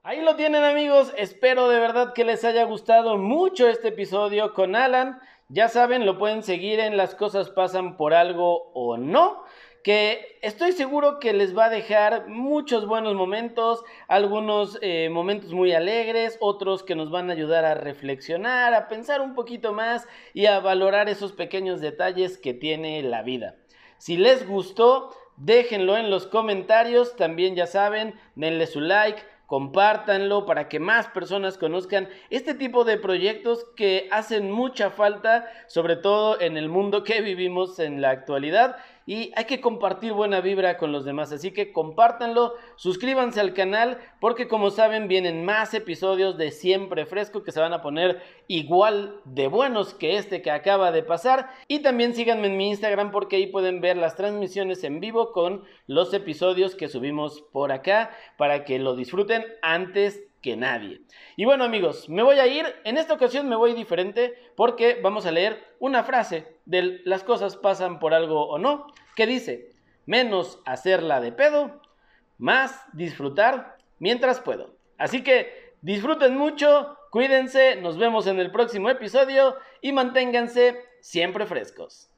[SPEAKER 1] Ahí lo tienen amigos, espero de verdad que les haya gustado mucho este episodio con Alan. Ya saben, lo pueden seguir en Las cosas pasan por algo o no que estoy seguro que les va a dejar muchos buenos momentos, algunos eh, momentos muy alegres, otros que nos van a ayudar a reflexionar, a pensar un poquito más y a valorar esos pequeños detalles que tiene la vida. Si les gustó, déjenlo en los comentarios, también ya saben, denle su like, compártanlo para que más personas conozcan este tipo de proyectos que hacen mucha falta, sobre todo en el mundo que vivimos en la actualidad y hay que compartir buena vibra con los demás. Así que compártanlo, suscríbanse al canal porque como saben vienen más episodios de Siempre Fresco que se van a poner igual de buenos que este que acaba de pasar. Y también síganme en mi Instagram porque ahí pueden ver las transmisiones en vivo con los episodios que subimos por acá para que lo disfruten antes que nadie. Y bueno amigos, me voy a ir, en esta ocasión me voy diferente porque vamos a leer una frase de las cosas pasan por algo o no, que dice, menos hacerla de pedo, más disfrutar mientras puedo. Así que disfruten mucho, cuídense, nos vemos en el próximo episodio y manténganse siempre frescos.